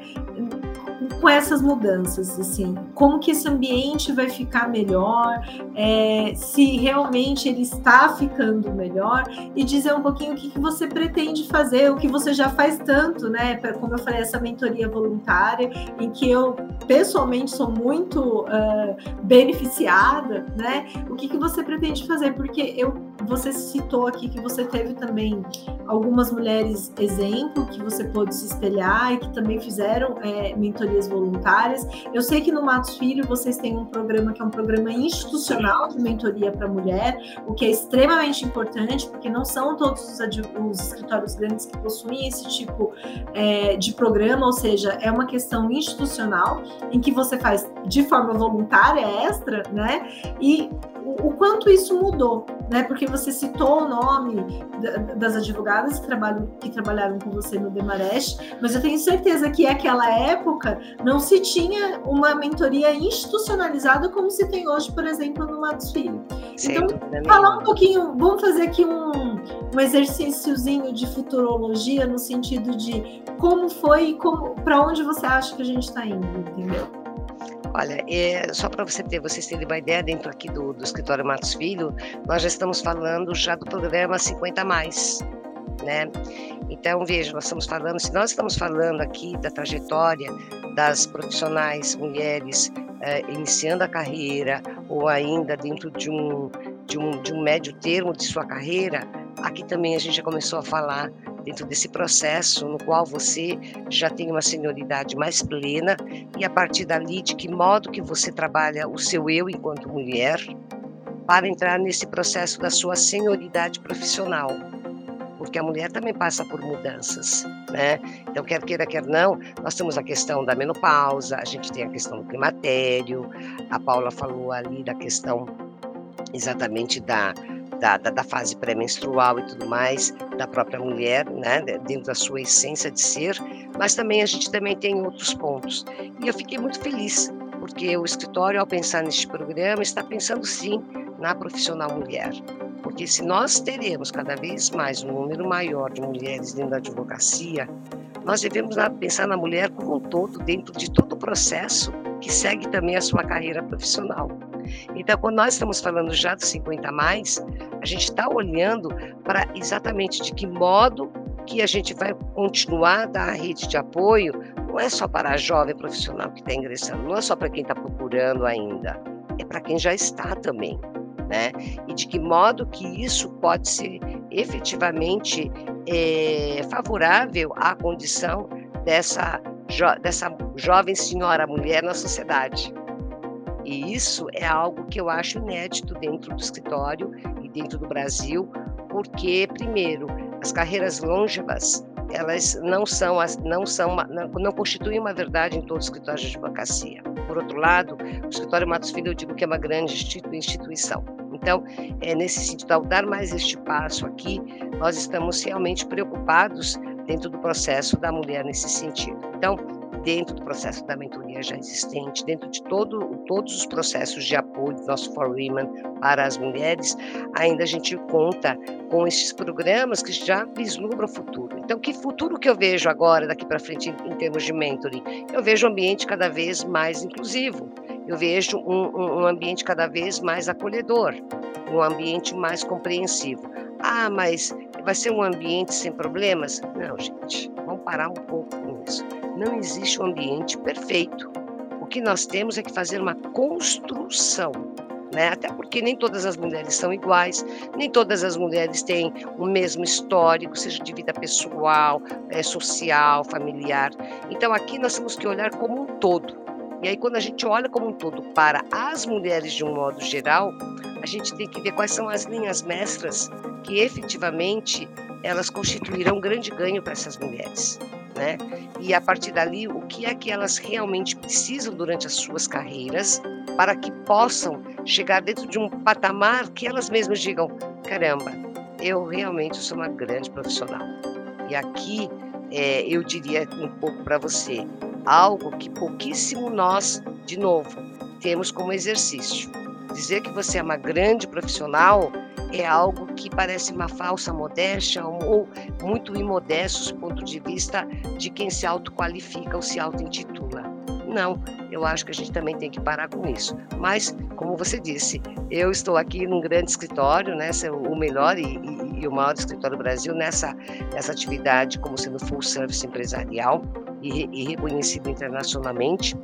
Com essas mudanças, assim, como que esse ambiente vai ficar melhor, é, se realmente ele está ficando melhor, e dizer um pouquinho o que, que você pretende fazer, o que você já faz tanto, né? Como eu falei, essa mentoria voluntária, em que eu pessoalmente sou muito uh, beneficiada, né? O que, que você pretende fazer? Porque eu, você citou aqui que você teve também algumas mulheres exemplo que você pôde se espelhar e que também fizeram é, mentorias voluntárias. Eu sei que no Matos Filho vocês têm um programa que é um programa institucional de mentoria para mulher, o que é extremamente importante, porque não são todos os, os escritórios grandes que possuem esse tipo é, de programa, ou seja, é uma questão institucional em que você faz de forma voluntária, extra, né? E o, quanto isso mudou, né? Porque você citou o nome das advogadas que, trabalham, que trabalharam com você no Demarest, mas eu tenho certeza que naquela época não se tinha uma mentoria institucionalizada como se tem hoje, por exemplo, no Matos Filho. Então, falar um pouquinho, vamos fazer aqui um, um exercíciozinho de futurologia no sentido de como foi e como para onde você acha que a gente está indo, entendeu? Olha, é, só para você ter, vocês terem uma ideia, dentro aqui do, do escritório Matos Filho, nós já estamos falando já do programa 50 mais, né? Então, veja, nós estamos falando, se nós estamos falando aqui da trajetória das profissionais mulheres é, iniciando a carreira ou ainda dentro de um, de, um, de um médio termo de sua carreira, aqui também a gente já começou a falar dentro desse processo no qual você já tem uma senioridade mais plena e a partir dali de que modo que você trabalha o seu eu enquanto mulher para entrar nesse processo da sua senioridade profissional porque a mulher também passa por mudanças, né? Então, quer queira, quer não, nós temos a questão da menopausa, a gente tem a questão do climatério, a Paula falou ali da questão exatamente da, da, da, da fase pré-menstrual e tudo mais, da própria mulher, né, dentro da sua essência de ser, mas também a gente também tem outros pontos. E eu fiquei muito feliz, porque o escritório, ao pensar neste programa, está pensando sim na profissional mulher. Porque se nós teremos cada vez mais um número maior de mulheres dentro da advocacia, nós devemos pensar na mulher como um todo, dentro de todo o processo que segue também a sua carreira profissional. Então, quando nós estamos falando já dos 50 mais, a gente está olhando para exatamente de que modo que a gente vai continuar a dar a rede de apoio, não é só para a jovem profissional que está ingressando, não é só para quem está procurando ainda, é para quem já está também. Né? E de que modo que isso pode ser efetivamente é, favorável à condição dessa, jo dessa jovem senhora mulher na sociedade. E isso é algo que eu acho inédito dentro do escritório e dentro do Brasil, porque primeiro, as carreiras longevas, elas não são não são não, constituem uma verdade em todos os escritórios de advocacia. Por outro lado, o escritório Matos Filho eu digo que é uma grande instituição. Então, é nesse sentido, ao dar mais este passo aqui, nós estamos realmente preocupados dentro do processo da mulher nesse sentido. Então, dentro do processo da mentoria já existente, dentro de todo, todos os processos de apoio do nosso For Women para as mulheres, ainda a gente conta com esses programas que já vislumbram o futuro. Então, que futuro que eu vejo agora, daqui para frente, em, em, termos de mentoring? Eu vejo um ambiente cada vez mais inclusivo, eu vejo um, um ambiente cada vez mais acolhedor, um ambiente mais compreensivo. Ah, mas vai ser um ambiente sem problemas? Não, gente, vamos parar um pouco com isso. Não existe um ambiente perfeito. O que nós temos é que fazer uma construção né? Até porque nem todas as mulheres são iguais, nem todas as mulheres têm o mesmo histórico, seja de vida pessoal, é, social, familiar. Então aqui nós temos que olhar como um todo. E aí quando a gente olha como um todo para as mulheres de um modo geral, a gente tem que ver quais são as linhas mestras que efetivamente elas constituirão um grande ganho para essas mulheres. Né? E a partir dali, o que é que elas realmente precisam durante as suas carreiras para que possam chegar dentro de um patamar que elas mesmas digam: caramba, eu realmente sou uma grande profissional. E aqui é, eu diria um pouco para você algo que pouquíssimo nós, de novo, temos como exercício. Dizer que você é uma grande profissional é algo que parece uma falsa modéstia ou muito imodesto do ponto de vista de quem se autoqualifica ou se auto-intitula. Não, eu acho que a gente também tem que parar com isso. Mas, como você disse, eu estou aqui num grande escritório, né, o melhor e, e, e o maior escritório do Brasil nessa, nessa atividade como sendo full service empresarial e, e reconhecido internacionalmente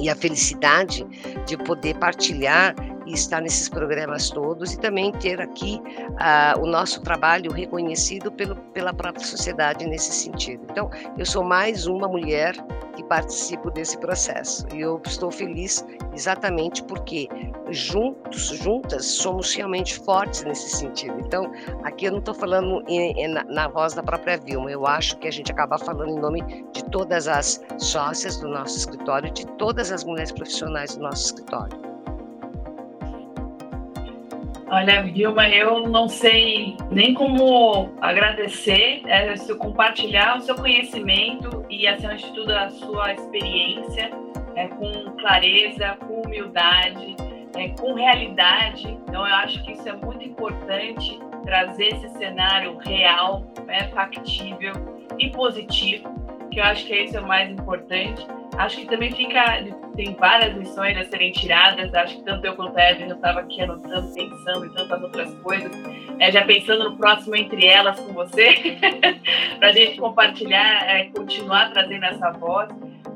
e a felicidade de poder partilhar e estar nesses programas todos e também ter aqui uh, o nosso trabalho reconhecido pelo, pela própria sociedade nesse sentido. Então, eu sou mais uma mulher que participo desse processo e eu estou feliz exatamente porque juntos, juntas, somos realmente fortes nesse sentido. Então, aqui eu não estou falando em, em, na, na voz da própria Vilma, eu acho que a gente acaba falando em nome de todas as sócias do nosso escritório, de todas as mulheres profissionais do nosso escritório. Olha, Vilma, eu não sei nem como agradecer, é, se compartilhar o seu conhecimento e, acima de tudo, a sua experiência é, com clareza, com humildade, é, com realidade. Então, eu acho que isso é muito importante trazer esse cenário real, né, factível e positivo, que eu acho que esse é o mais importante. Acho que também fica, tem várias lições a serem tiradas. Acho que tanto eu quanto a Evelyn, eu estava aqui anotando, pensando em tantas outras coisas, é, já pensando no próximo entre elas com você, para a gente compartilhar, é, continuar trazendo essa voz.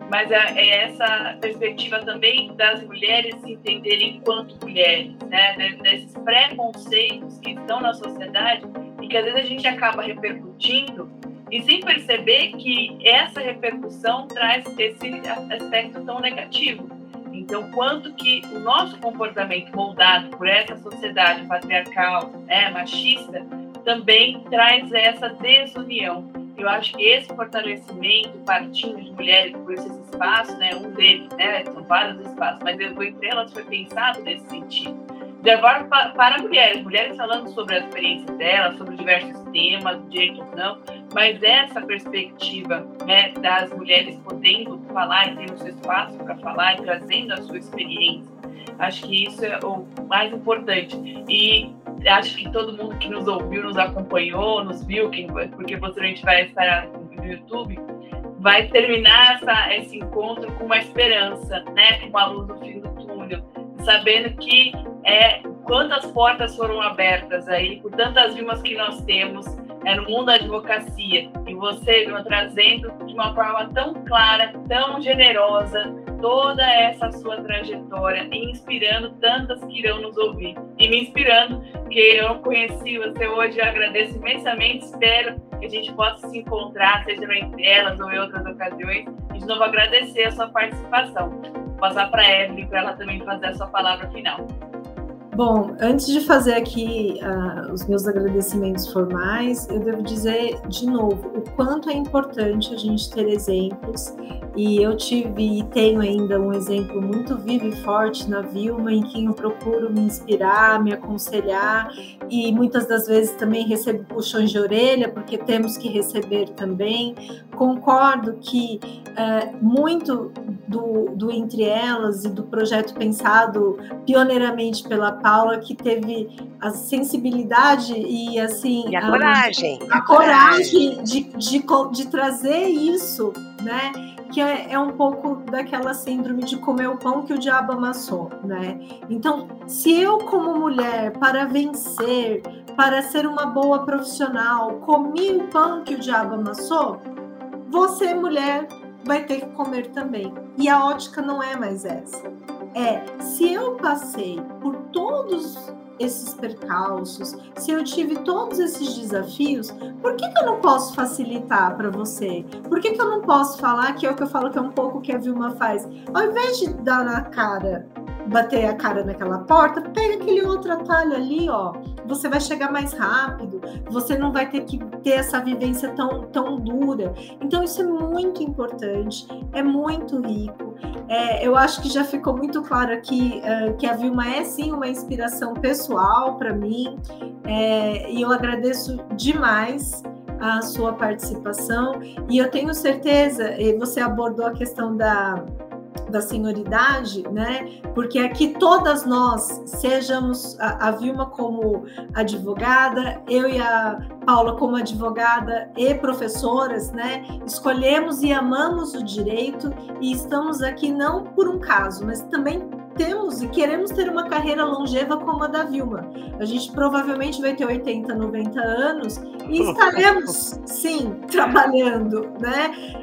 Mas é, é, essa perspectiva também das mulheres se entenderem enquanto mulheres, né? desses preconceitos que estão na sociedade e que às vezes a gente acaba repercutindo e sem perceber que essa repercussão traz esse aspecto tão negativo. Então, quanto que o nosso comportamento moldado por essa sociedade patriarcal, né, machista, também traz essa desunião. Eu acho que esse fortalecimento, partindo de mulheres por esse espaço, né, um deles, né, são vários espaços, mas entre elas foi pensado nesse sentido levar para mulheres, mulheres falando sobre a experiência delas, sobre diversos temas, direito ou não, mas essa perspectiva né, das mulheres podendo falar e tendo seu espaço para falar e trazendo a sua experiência, acho que isso é o mais importante. E acho que todo mundo que nos ouviu, nos acompanhou, nos viu, porque posteriormente vai estar no YouTube, vai terminar essa, esse encontro com uma esperança, né, com uma luz no fim do túnel, sabendo que é, quantas portas foram abertas aí, por tantas vimas que nós temos é, no mundo da advocacia, e você viu trazendo de uma forma tão clara, tão generosa, toda essa sua trajetória e inspirando tantas que irão nos ouvir. E me inspirando, que eu conheci você hoje, eu agradeço imensamente, espero que a gente possa se encontrar, seja entre elas ou em outras ocasiões, e de novo agradecer a sua participação. Vou passar para a Evelyn para ela também fazer a sua palavra final. Bom, antes de fazer aqui uh, os meus agradecimentos formais, eu devo dizer de novo o quanto é importante a gente ter exemplos E eu tive e tenho ainda um exemplo muito vivo e forte na Vilma, em quem eu procuro me inspirar, me aconselhar, e muitas das vezes também recebo puxões de orelha, porque temos que receber também. Concordo que é, muito do, do Entre Elas e do projeto pensado pioneiramente pela Paula, que teve a sensibilidade e assim. E a, a coragem. A, a coragem, coragem de, de, de trazer isso, né? que é, é, um pouco daquela síndrome de comer o pão que o diabo amassou, né? Então, se eu como mulher, para vencer, para ser uma boa profissional, comi o pão que o diabo amassou, você, mulher, vai ter que comer também. E a ótica não é mais essa. É, se eu passei por todos esses percalços, se eu tive todos esses desafios, por que, que eu não posso facilitar para você? Por que, que eu não posso falar, que é o que eu falo que é um pouco que a Vilma faz? Ao invés de dar na cara, bater a cara naquela porta, pega aquele outro atalho ali, ó. Você vai chegar mais rápido, você não vai ter que ter essa vivência tão, tão dura. Então, isso é muito importante, é muito rico. É, eu acho que já ficou muito claro aqui uh, que a Vilma é sim uma inspiração pessoal para mim, é, e eu agradeço demais a sua participação. E eu tenho certeza, e você abordou a questão da da senioridade, né? Porque aqui todas nós, sejamos a, a Vilma como advogada, eu e a Paula como advogada e professoras, né? Escolhemos e amamos o direito e estamos aqui não por um caso, mas também temos e queremos ter uma carreira longeva como a da Vilma. A gente provavelmente vai ter 80, 90 anos e estaremos, sim, trabalhando, né?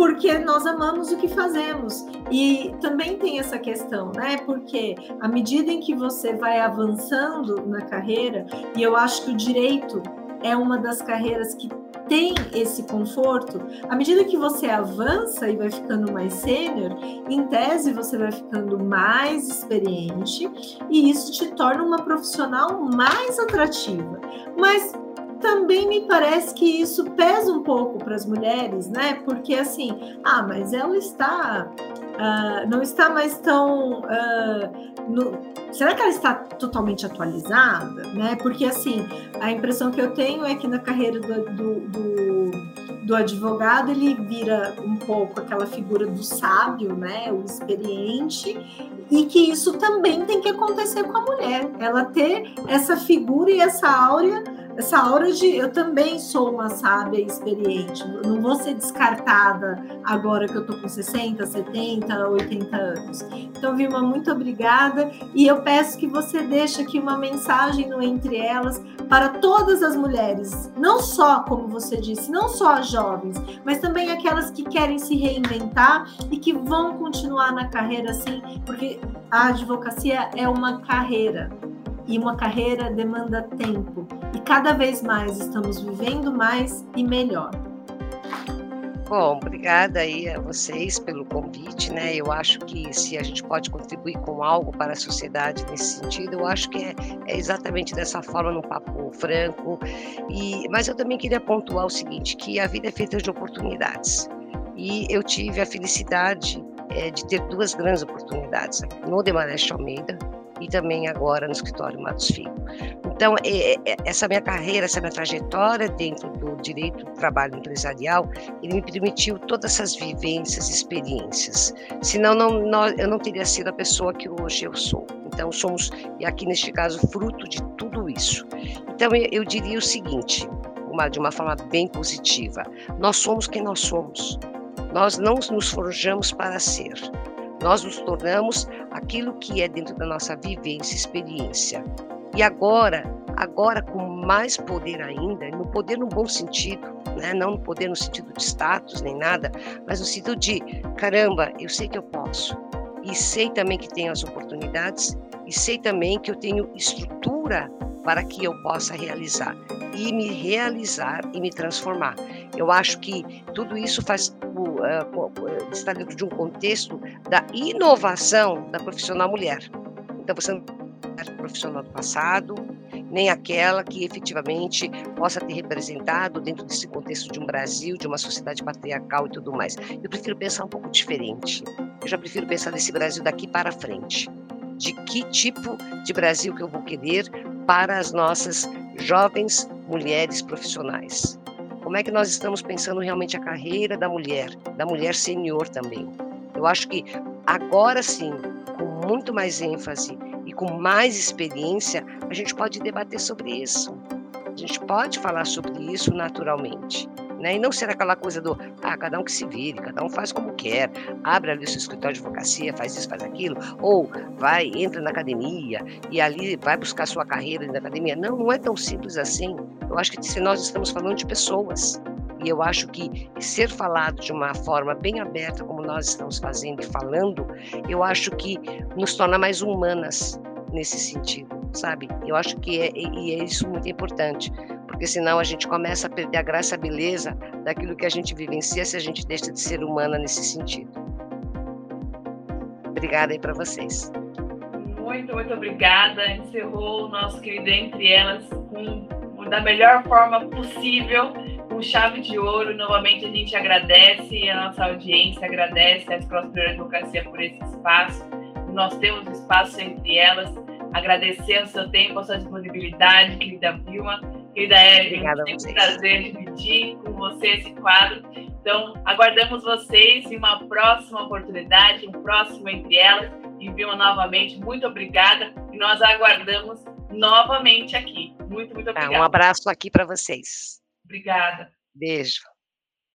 Porque nós amamos o que fazemos. E também tem essa questão, né? Porque à medida em que você vai avançando na carreira, e eu acho que o direito é uma das carreiras que tem esse conforto, à medida que você avança e vai ficando mais sênior, em tese você vai ficando mais experiente e isso te torna uma profissional mais atrativa. Mas também me parece que isso pesa um pouco para as mulheres, né? Porque assim, ah, mas ela está. Uh, não está mais tão. Uh, no... será que ela está totalmente atualizada? Né? Porque assim, a impressão que eu tenho é que na carreira do, do, do, do advogado ele vira um pouco aquela figura do sábio, né? O experiente, e que isso também tem que acontecer com a mulher. Ela ter essa figura e essa áurea essa aura de eu também sou uma sábia experiente, não vou ser descartada agora que eu tô com 60, 70, 80 anos. Então, Vilma, muito obrigada. E eu peço que você deixe aqui uma mensagem no Entre Elas para todas as mulheres, não só, como você disse, não só as jovens, mas também aquelas que querem se reinventar e que vão continuar na carreira assim, porque a advocacia é uma carreira e uma carreira demanda tempo. E cada vez mais estamos vivendo mais e melhor. Bom, obrigada aí a vocês pelo convite, né? Eu acho que se a gente pode contribuir com algo para a sociedade nesse sentido, eu acho que é, é exatamente dessa forma, no papo franco. E, mas eu também queria pontuar o seguinte, que a vida é feita de oportunidades. E eu tive a felicidade é, de ter duas grandes oportunidades no Demareste Almeida, e também agora no escritório Matos Filho. Então, é, é, essa minha carreira, essa minha trajetória dentro do direito do trabalho empresarial, ele me permitiu todas essas vivências, experiências. Senão, não, não, eu não teria sido a pessoa que hoje eu sou. Então, somos, e aqui neste caso, fruto de tudo isso. Então, eu, eu diria o seguinte, uma, de uma forma bem positiva: nós somos quem nós somos. Nós não nos forjamos para ser, nós nos tornamos aquilo que é dentro da nossa vivência, experiência. E agora, agora com mais poder ainda, no poder no bom sentido, né? não no poder no sentido de status nem nada, mas no sentido de, caramba, eu sei que eu posso. E sei também que tenho as oportunidades e sei também que eu tenho estrutura para que eu possa realizar e me realizar e me transformar. Eu acho que tudo isso faz uh, está dentro de um contexto da inovação da profissional mulher. Então você não é profissional do passado nem aquela que efetivamente possa ter representado dentro desse contexto de um Brasil, de uma sociedade patriarcal e tudo mais. Eu prefiro pensar um pouco diferente. Eu já prefiro pensar nesse Brasil daqui para frente. De que tipo de Brasil que eu vou querer para as nossas jovens mulheres profissionais? Como é que nós estamos pensando realmente a carreira da mulher, da mulher senior também? Eu acho que agora sim, com muito mais ênfase e com mais experiência, a gente pode debater sobre isso. A gente pode falar sobre isso naturalmente. Né? E não ser aquela coisa do, ah, cada um que se vire, cada um faz como quer, abre ali o seu escritório de advocacia, faz isso, faz aquilo, ou vai, entra na academia e ali vai buscar sua carreira na academia. Não, não é tão simples assim. Eu acho que se nós estamos falando de pessoas, e eu acho que ser falado de uma forma bem aberta, como nós estamos fazendo e falando, eu acho que nos torna mais humanas nesse sentido, sabe? Eu acho que é, e é isso muito importante, porque senão a gente começa a perder a graça, a beleza daquilo que a gente vivencia se a gente deixa de ser humana nesse sentido. Obrigada aí para vocês. Muito, muito obrigada. Encerrou o nosso querido Entre Elas com, da melhor forma possível com chave de ouro. Novamente, a gente agradece a nossa audiência, agradece a Escola Superior de Advocacia por esse espaço. Nós temos espaço entre elas. Agradecer o seu tempo, a sua disponibilidade, querida Vilma. Querida Evelyn, tem um prazer dividir com você esse quadro. Então, aguardamos vocês em uma próxima oportunidade, um próximo Entre Elas. E Vilma, novamente, muito obrigada. E nós aguardamos novamente aqui. Muito, muito obrigada. um abraço aqui para vocês. Obrigada. Beijo.